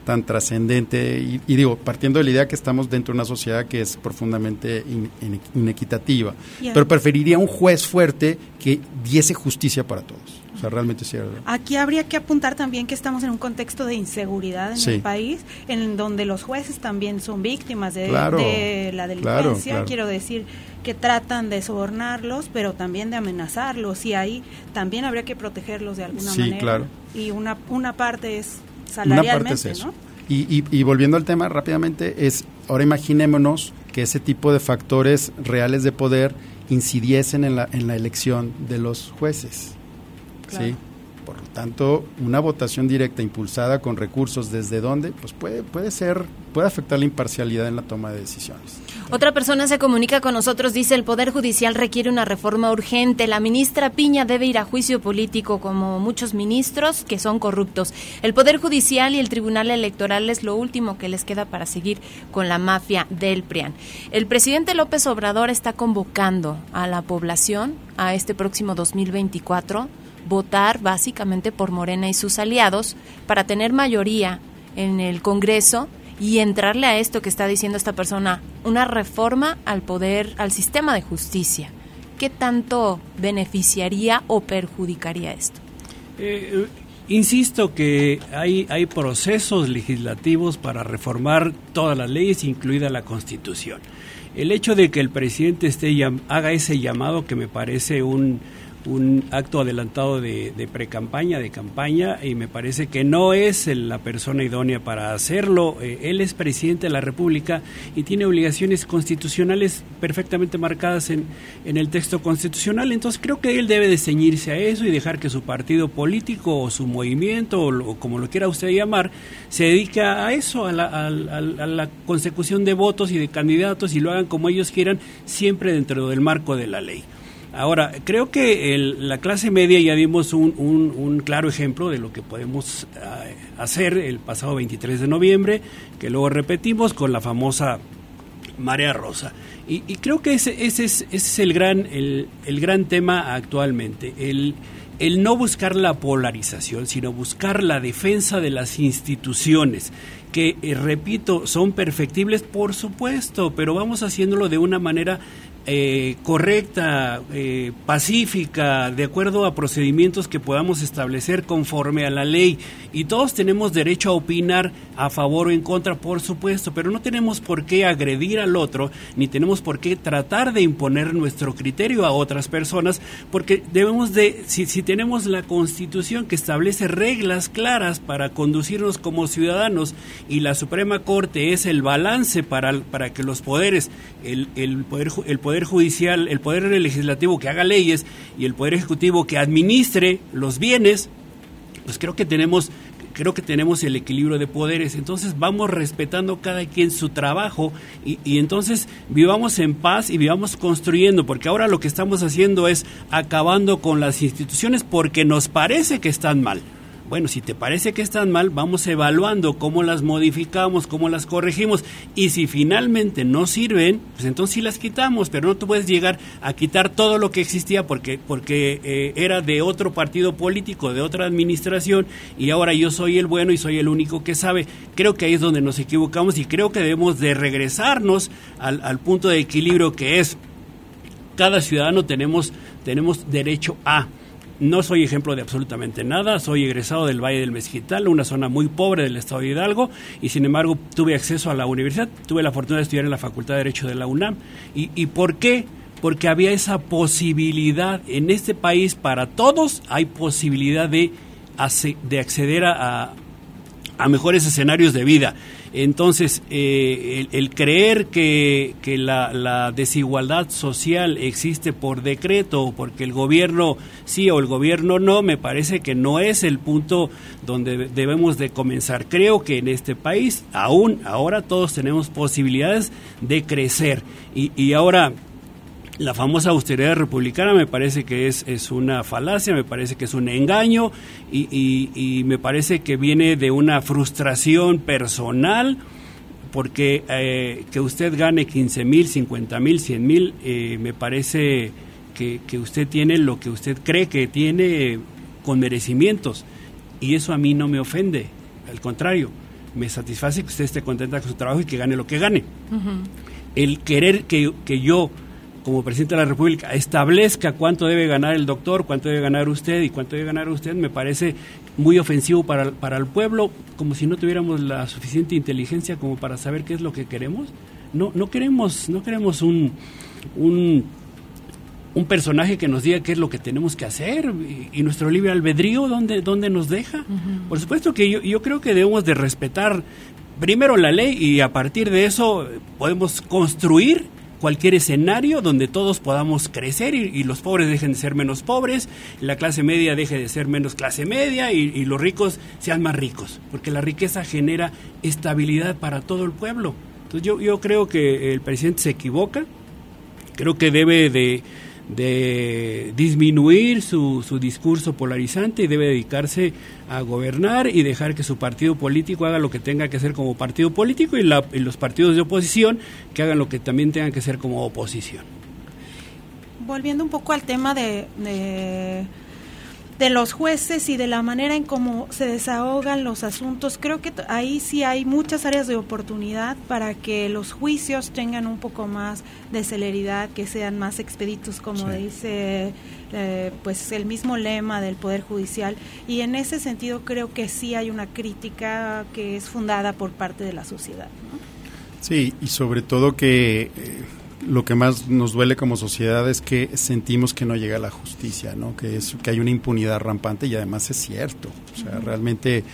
Speaker 4: tan trascendente y, y, digo, partiendo de la idea que estamos dentro de una sociedad que es profundamente in, in, inequitativa, yeah. pero preferiría un juez fuerte que diese justicia para todos. O sea, realmente sí.
Speaker 2: Aquí habría que apuntar también que estamos en un contexto de inseguridad en sí. el país, en donde los jueces también son víctimas de,
Speaker 4: claro,
Speaker 2: de la delincuencia.
Speaker 4: Claro, claro.
Speaker 2: Quiero decir que tratan de sobornarlos, pero también de amenazarlos, y ahí también habría que protegerlos de alguna
Speaker 4: sí,
Speaker 2: manera.
Speaker 4: Claro.
Speaker 2: Y una, una parte es salarialmente,
Speaker 4: una parte es eso.
Speaker 2: ¿no?
Speaker 4: Y, y, y, volviendo al tema rápidamente, es ahora imaginémonos que ese tipo de factores reales de poder incidiesen en la, en la elección de los jueces. Claro. ¿sí? Tanto una votación directa impulsada con recursos desde dónde, pues puede, puede ser, puede afectar la imparcialidad en la toma de decisiones.
Speaker 1: Otra persona se comunica con nosotros, dice el Poder Judicial requiere una reforma urgente. La ministra Piña debe ir a juicio político como muchos ministros que son corruptos. El Poder Judicial y el Tribunal Electoral es lo último que les queda para seguir con la mafia del PRIAN. El presidente López Obrador está convocando a la población a este próximo 2024 votar básicamente por Morena y sus aliados para tener mayoría en el Congreso y entrarle a esto que está diciendo esta persona, una reforma al poder, al sistema de justicia. ¿Qué tanto beneficiaría o perjudicaría esto?
Speaker 5: Eh, insisto que hay, hay procesos legislativos para reformar todas las leyes, incluida la Constitución. El hecho de que el presidente esté haga ese llamado que me parece un, un acto adelantado de, de pre-campaña, de campaña, y me parece que no es la persona idónea para hacerlo. Eh, él es presidente de la República y tiene obligaciones constitucionales perfectamente marcadas en, en el texto constitucional, entonces creo que él debe de ceñirse a eso y dejar que su partido político o su movimiento, o, como lo quiera usted llamar, se dedique a eso, a la, a la consecución de votos y de candidatos y lo hagan como ellos quieran, siempre dentro del marco de la ley. Ahora, creo que la clase media ya dimos un, claro ejemplo de lo que podemos eh, hacer el pasado 23 de noviembre, que luego repetimos con la famosa Marea Rosa. Y, creo que ese, ese, es, ese es el gran, el, gran tema actualmente, el, el no buscar la polarización, sino buscar la defensa de las instituciones que, eh, repito, son perfectibles, por supuesto, pero vamos haciéndolo de una manera eh, correcta, eh, pacífica, de acuerdo a procedimientos que podamos establecer conforme a la ley. Y todos tenemos derecho a opinar a favor o en contra, por supuesto, pero no tenemos por qué agredir al otro, ni tenemos por qué tratar de imponer nuestro criterio a otras personas, porque debemos de, si, si tenemos la constitución que establece reglas claras para conducirnos como ciudadanos y la Suprema Corte es el balance para, para que los poderes, el, el poder, el poder Poder Judicial, el Poder Legislativo que haga leyes y el Poder Ejecutivo que administre los bienes, pues creo que tenemos creo que tenemos el equilibrio de poderes. Entonces vamos respetando cada quien su trabajo y, y, entonces vivamos en paz y vivamos construyendo, porque ahora lo que estamos haciendo es acabando con las instituciones porque nos parece que están mal bueno, si te parece que están mal, vamos evaluando cómo las modificamos, cómo las corregimos. Y si finalmente no sirven, pues entonces sí las quitamos, pero no tú puedes llegar a quitar todo lo que existía porque, porque eh, era de otro partido político, de otra administración, y ahora yo soy el bueno y soy el único que sabe. Creo que ahí es donde nos equivocamos y creo que debemos de regresarnos al, al punto de equilibrio que es cada ciudadano tenemos, tenemos derecho a no soy ejemplo de absolutamente nada, soy egresado del Valle del Mezquital, una zona muy pobre del estado de Hidalgo, y sin embargo tuve acceso a la universidad, tuve la fortuna de estudiar en la Facultad de Derecho de la UNAM. ¿Y, y por qué? Porque había esa posibilidad en este país, para todos hay posibilidad de, de acceder a, a mejores escenarios de vida. Entonces, eh, el, creer que, que la, desigualdad social existe por decreto o porque el gobierno sí o el gobierno no, me parece que no es el punto donde debemos de comenzar. Creo que en este país, aún ahora todos tenemos posibilidades de crecer. Y, y ahora la famosa austeridad republicana me parece que es, es una falacia, me parece que es un engaño y, y, me parece que viene de una frustración personal porque eh, que usted gane 15 mil, 50 mil, 100 mil, eh, me parece que, que, usted tiene lo que usted cree que tiene con merecimientos y eso a mí no me ofende, al contrario, me satisface que usted esté contenta con su trabajo y que gane lo que gane. El querer que, que yo como presidente de la República establezca cuánto debe ganar el doctor, cuánto debe ganar usted y cuánto debe ganar usted, me parece muy ofensivo para, para el pueblo, como si no tuviéramos la suficiente inteligencia como para saber qué es lo que queremos. No, no queremos, no queremos un, un, un personaje que nos diga qué es lo que tenemos que hacer y, nuestro libre albedrío, ¿dónde, dónde nos deja? Por supuesto que yo, yo creo que debemos de respetar primero la ley y a partir de eso podemos construir cualquier escenario donde todos podamos crecer y, los pobres dejen de ser menos pobres, la clase media deje de ser menos clase media y, y los ricos sean más ricos, porque la riqueza genera estabilidad para todo el pueblo. Entonces yo, yo creo que el presidente se equivoca, creo que debe de de disminuir su, su, discurso polarizante y debe dedicarse a gobernar y dejar que su partido político haga lo que tenga que hacer como partido político y, la, y los partidos de oposición que hagan lo que también tengan que hacer como oposición.
Speaker 2: Volviendo un poco al tema de de los jueces y de la manera en cómo se desahogan los asuntos, creo que ahí sí hay muchas áreas de oportunidad para que los juicios tengan un poco más de celeridad, que sean más expeditos, como dice eh, pues el mismo lema del Poder Judicial. Y en ese sentido creo que sí hay una crítica que es fundada por parte de la sociedad.
Speaker 4: Sí, y sobre todo que... Eh, lo que más nos duele como sociedad es que sentimos que no llega la justicia, ¿no? que, es, que hay una impunidad rampante y además es cierto. O sea, realmente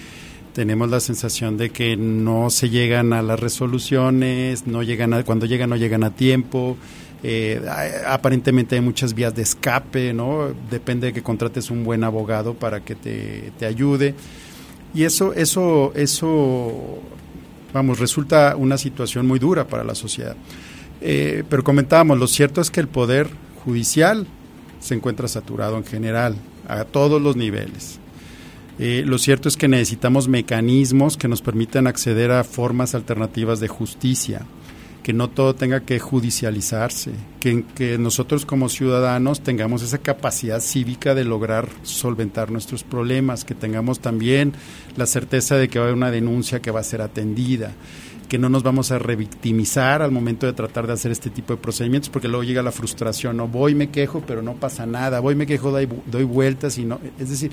Speaker 4: tenemos la sensación de que no se llegan a las resoluciones, no llegan cuando llegan no llegan a tiempo. Eh, aparentemente hay muchas vías de escape, ¿no? Depende de que contrates un buen abogado para que te, te ayude. Y eso, eso, eso, vamos, resulta una situación muy dura para la sociedad. Eh, pero comentábamos, lo cierto es que el poder judicial se encuentra saturado en general, a todos los niveles. Eh, lo cierto es que necesitamos mecanismos que nos permitan acceder a formas alternativas de justicia, que no todo tenga que judicializarse, que, que nosotros como ciudadanos tengamos esa capacidad cívica de lograr solventar nuestros problemas, que tengamos también la certeza de que va a haber una denuncia que va a ser atendida que no nos vamos a revictimizar al momento de tratar de hacer este tipo de procedimientos, porque luego llega la frustración, no voy, me quejo, pero no pasa nada, voy, me quejo, doy, doy vueltas y no, es decir,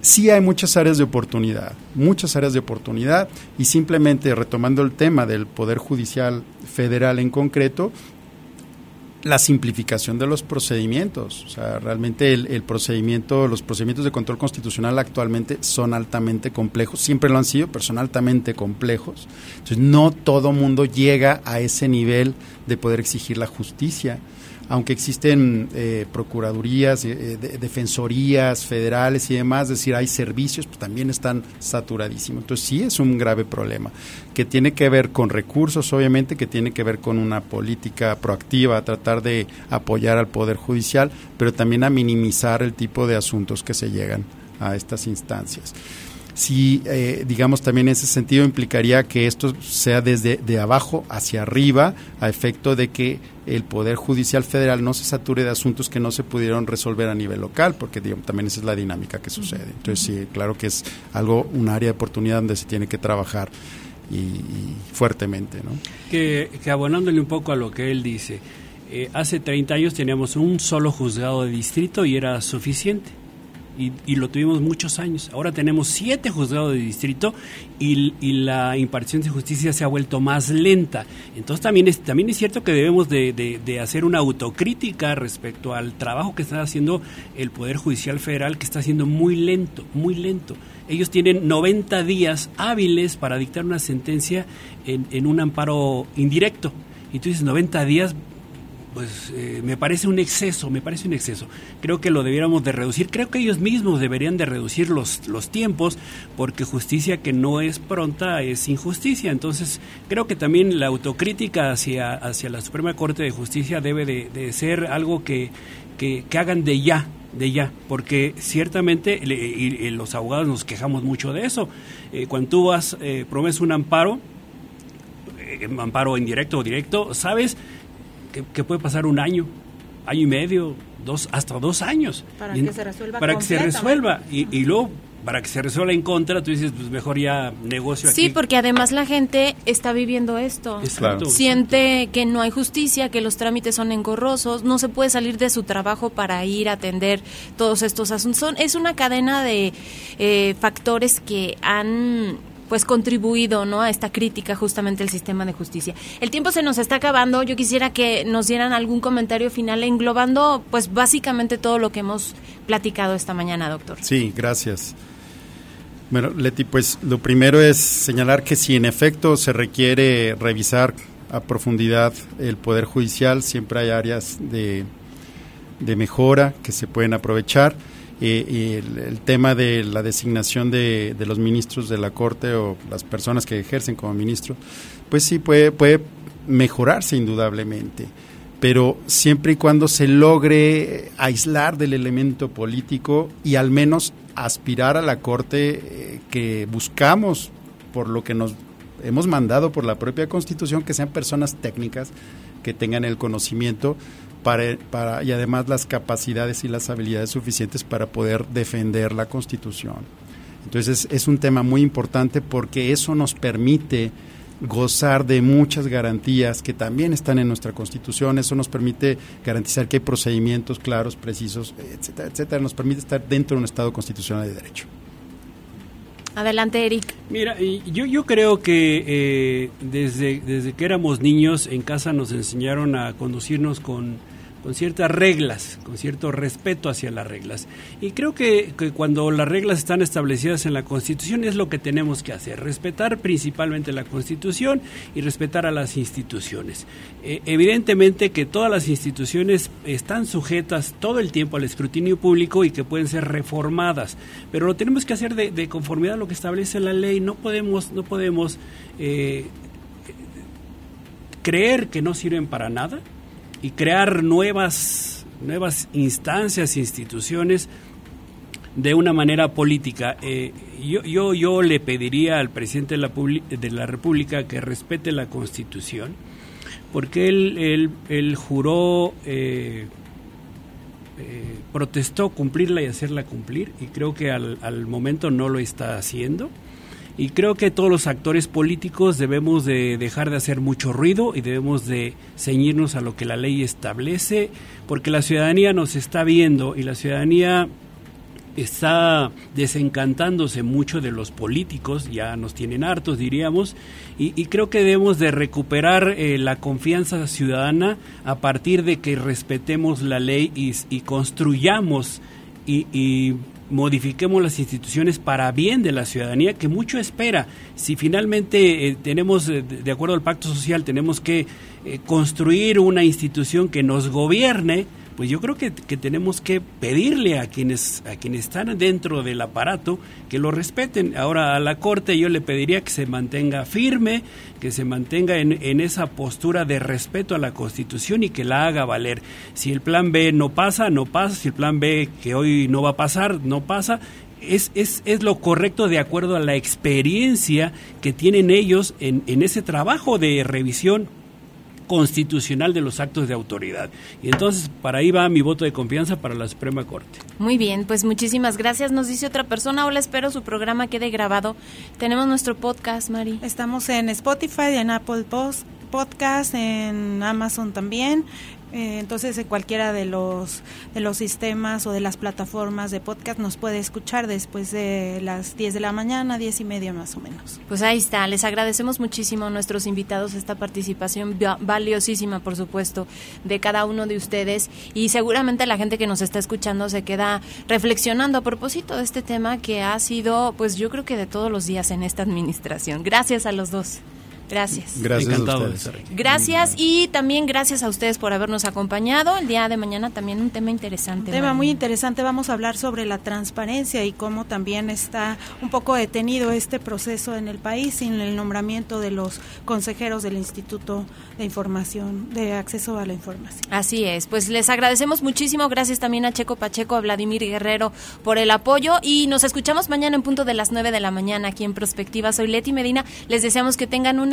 Speaker 4: sí hay muchas áreas de oportunidad, muchas áreas de oportunidad y simplemente retomando el tema del Poder Judicial Federal en concreto, la simplificación de los procedimientos. O sea, realmente el, procedimiento, los procedimientos de control constitucional actualmente son altamente complejos, siempre lo han sido, pero son altamente complejos. Entonces, no todo mundo llega a ese nivel de poder exigir la justicia aunque existen eh, procuradurías, eh, defensorías federales y demás, es decir, hay servicios, pues también están saturadísimos. Entonces sí es un grave problema, que tiene que ver con recursos, obviamente, que tiene que ver con una política proactiva, tratar de apoyar al Poder Judicial, pero también a minimizar el tipo de asuntos que se llegan a estas instancias sí, eh, digamos, también en ese sentido implicaría que esto sea desde de abajo hacia arriba, a efecto de que el Poder Judicial Federal no se sature de asuntos que no se pudieron resolver a nivel local, porque también esa es la dinámica que sucede. Entonces, sí, claro que es algo, un área de oportunidad donde se tiene que trabajar y, fuertemente. ¿no?
Speaker 5: Que, que, abonándole un poco a lo que él dice, eh, hace 30 años teníamos un solo juzgado de distrito y era suficiente y, lo tuvimos muchos años. Ahora tenemos siete juzgados de distrito y, la impartición de justicia se ha vuelto más lenta. Entonces también es, también es cierto que debemos de, hacer una autocrítica respecto al trabajo que está haciendo el Poder Judicial Federal, que está haciendo muy lento, muy lento. Ellos tienen 90 días hábiles para dictar una sentencia en, en un amparo indirecto. Y tú dices, 90 días, pues eh, me parece un exceso, me parece un exceso. Creo que lo debiéramos de reducir. Creo que ellos mismos deberían de reducir los, los tiempos, porque justicia que no es pronta es injusticia. Entonces, creo que también la autocrítica hacia, hacia la Suprema Corte de Justicia debe de, ser algo que, que, hagan de ya, de ya, porque ciertamente y, los abogados nos quejamos mucho de eso. Eh, cuando tú vas, eh, prometes un amparo, eh, amparo indirecto o directo, sabes que, puede pasar un año, año y medio, dos, hasta dos años.
Speaker 2: Para que se resuelva.
Speaker 5: Para que se resuelva. Y, y luego para que se resuelva en contra, tú dices, pues mejor ya negocio
Speaker 1: aquí. Sí, porque además la gente está viviendo esto. Siente que no hay justicia, que los trámites son engorrosos, no se puede salir de su trabajo para ir a atender todos estos asuntos. es una cadena de eh, factores que han pues contribuido ¿no? a esta crítica justamente al sistema de justicia. El tiempo se nos está acabando. Yo quisiera que nos dieran algún comentario final englobando pues básicamente todo lo que hemos platicado esta mañana, doctor.
Speaker 4: Sí, gracias. Bueno, Leti, pues lo primero es señalar que si en efecto se requiere revisar a profundidad el Poder Judicial, siempre hay áreas de, de mejora que se pueden aprovechar. Eh, el, el, tema de la designación de, de, los ministros de la Corte o las personas que ejercen como ministro, pues sí puede, puede mejorarse indudablemente, pero siempre y cuando se logre aislar del elemento político y al menos aspirar a la Corte eh, que buscamos por lo que nos hemos mandado por la propia Constitución, que sean personas técnicas que tengan el conocimiento para, para, y además las capacidades y las habilidades suficientes para poder defender la Constitución. Entonces es un tema muy importante porque eso nos permite gozar de muchas garantías que también están en nuestra Constitución. Eso nos permite garantizar que hay procedimientos claros, precisos, etcétera, etcétera. Nos permite estar dentro de un Estado constitucional de derecho.
Speaker 1: Adelante, Eric.
Speaker 5: Mira, yo, yo creo que eh, desde, desde que éramos niños en casa nos enseñaron a conducirnos con con ciertas reglas, con cierto respeto hacia las reglas. Y creo que, cuando las reglas están establecidas en la Constitución es lo que tenemos que hacer, respetar principalmente la Constitución y respetar a las instituciones. Eh, evidentemente que todas las instituciones están sujetas todo el tiempo al escrutinio público y que pueden ser reformadas, pero lo tenemos que hacer de, de conformidad a lo que establece la ley. No podemos, no podemos eh, creer que no sirven para nada y crear nuevas, nuevas instancias, instituciones de una manera política. Eh, yo, yo, yo le pediría al presidente de la, de la República que respete la Constitución, porque él, él, él juró, eh, eh, protestó cumplirla y hacerla cumplir, y creo que al, al momento no lo está haciendo. Y creo que todos los actores políticos debemos de dejar de hacer mucho ruido y debemos de ceñirnos a lo que la ley establece, porque la ciudadanía nos está viendo y la ciudadanía está desencantándose mucho de los políticos, ya nos tienen hartos, diríamos, y, creo que debemos de recuperar eh, la confianza ciudadana a partir de que respetemos la ley y, construyamos y modifiquemos las instituciones para bien de la ciudadanía que mucho espera. Si finalmente eh, tenemos, eh, de acuerdo al pacto social, tenemos que eh, construir una institución que nos gobierne, pues yo creo que, que, tenemos que pedirle a quienes, a quienes están dentro del aparato que lo respeten. Ahora a la Corte yo le pediría que se mantenga firme, que se mantenga en, en, esa postura de respeto a la Constitución y que la haga valer. Si el plan B no pasa, no pasa. Si el plan B que hoy no va a pasar, no pasa. Es, es, es lo correcto de acuerdo a la experiencia que tienen ellos en, en ese trabajo de revisión constitucional de los actos de autoridad. Y entonces, para ahí va mi voto de confianza para la Suprema Corte.
Speaker 1: Muy bien, pues muchísimas gracias. Nos dice otra persona, hola, espero su programa quede grabado. Tenemos nuestro podcast, Mari.
Speaker 2: Estamos en Spotify, en Apple Post, Podcast, en Amazon también. Eh, entonces, en cualquiera de los, de los sistemas o de las plataformas de podcast nos puede escuchar después de las 10 de la mañana, 10 y media más o menos.
Speaker 1: Pues ahí está. Les agradecemos muchísimo a nuestros invitados esta participación valiosísima, por supuesto, de cada uno de ustedes. Y seguramente la gente que nos está escuchando se queda reflexionando a propósito de este tema que ha sido, pues yo creo que de todos los días en esta administración. Gracias a los dos. Gracias.
Speaker 4: Gracias
Speaker 5: Encantado
Speaker 4: a
Speaker 5: de
Speaker 4: ustedes.
Speaker 1: Gracias y también gracias a ustedes por habernos acompañado. El día de mañana también un tema interesante.
Speaker 2: Un tema muy interesante. Vamos a hablar sobre la transparencia y cómo también está un poco detenido este proceso en el país sin el nombramiento de los consejeros del Instituto de Información, de Acceso a la Información.
Speaker 1: Así es, pues les agradecemos muchísimo. Gracias también a Checo Pacheco, a Vladimir Guerrero por el apoyo y nos escuchamos mañana en punto de las 9 de la mañana aquí en Prospectiva. Soy Leti Medina. Les deseamos que tengan un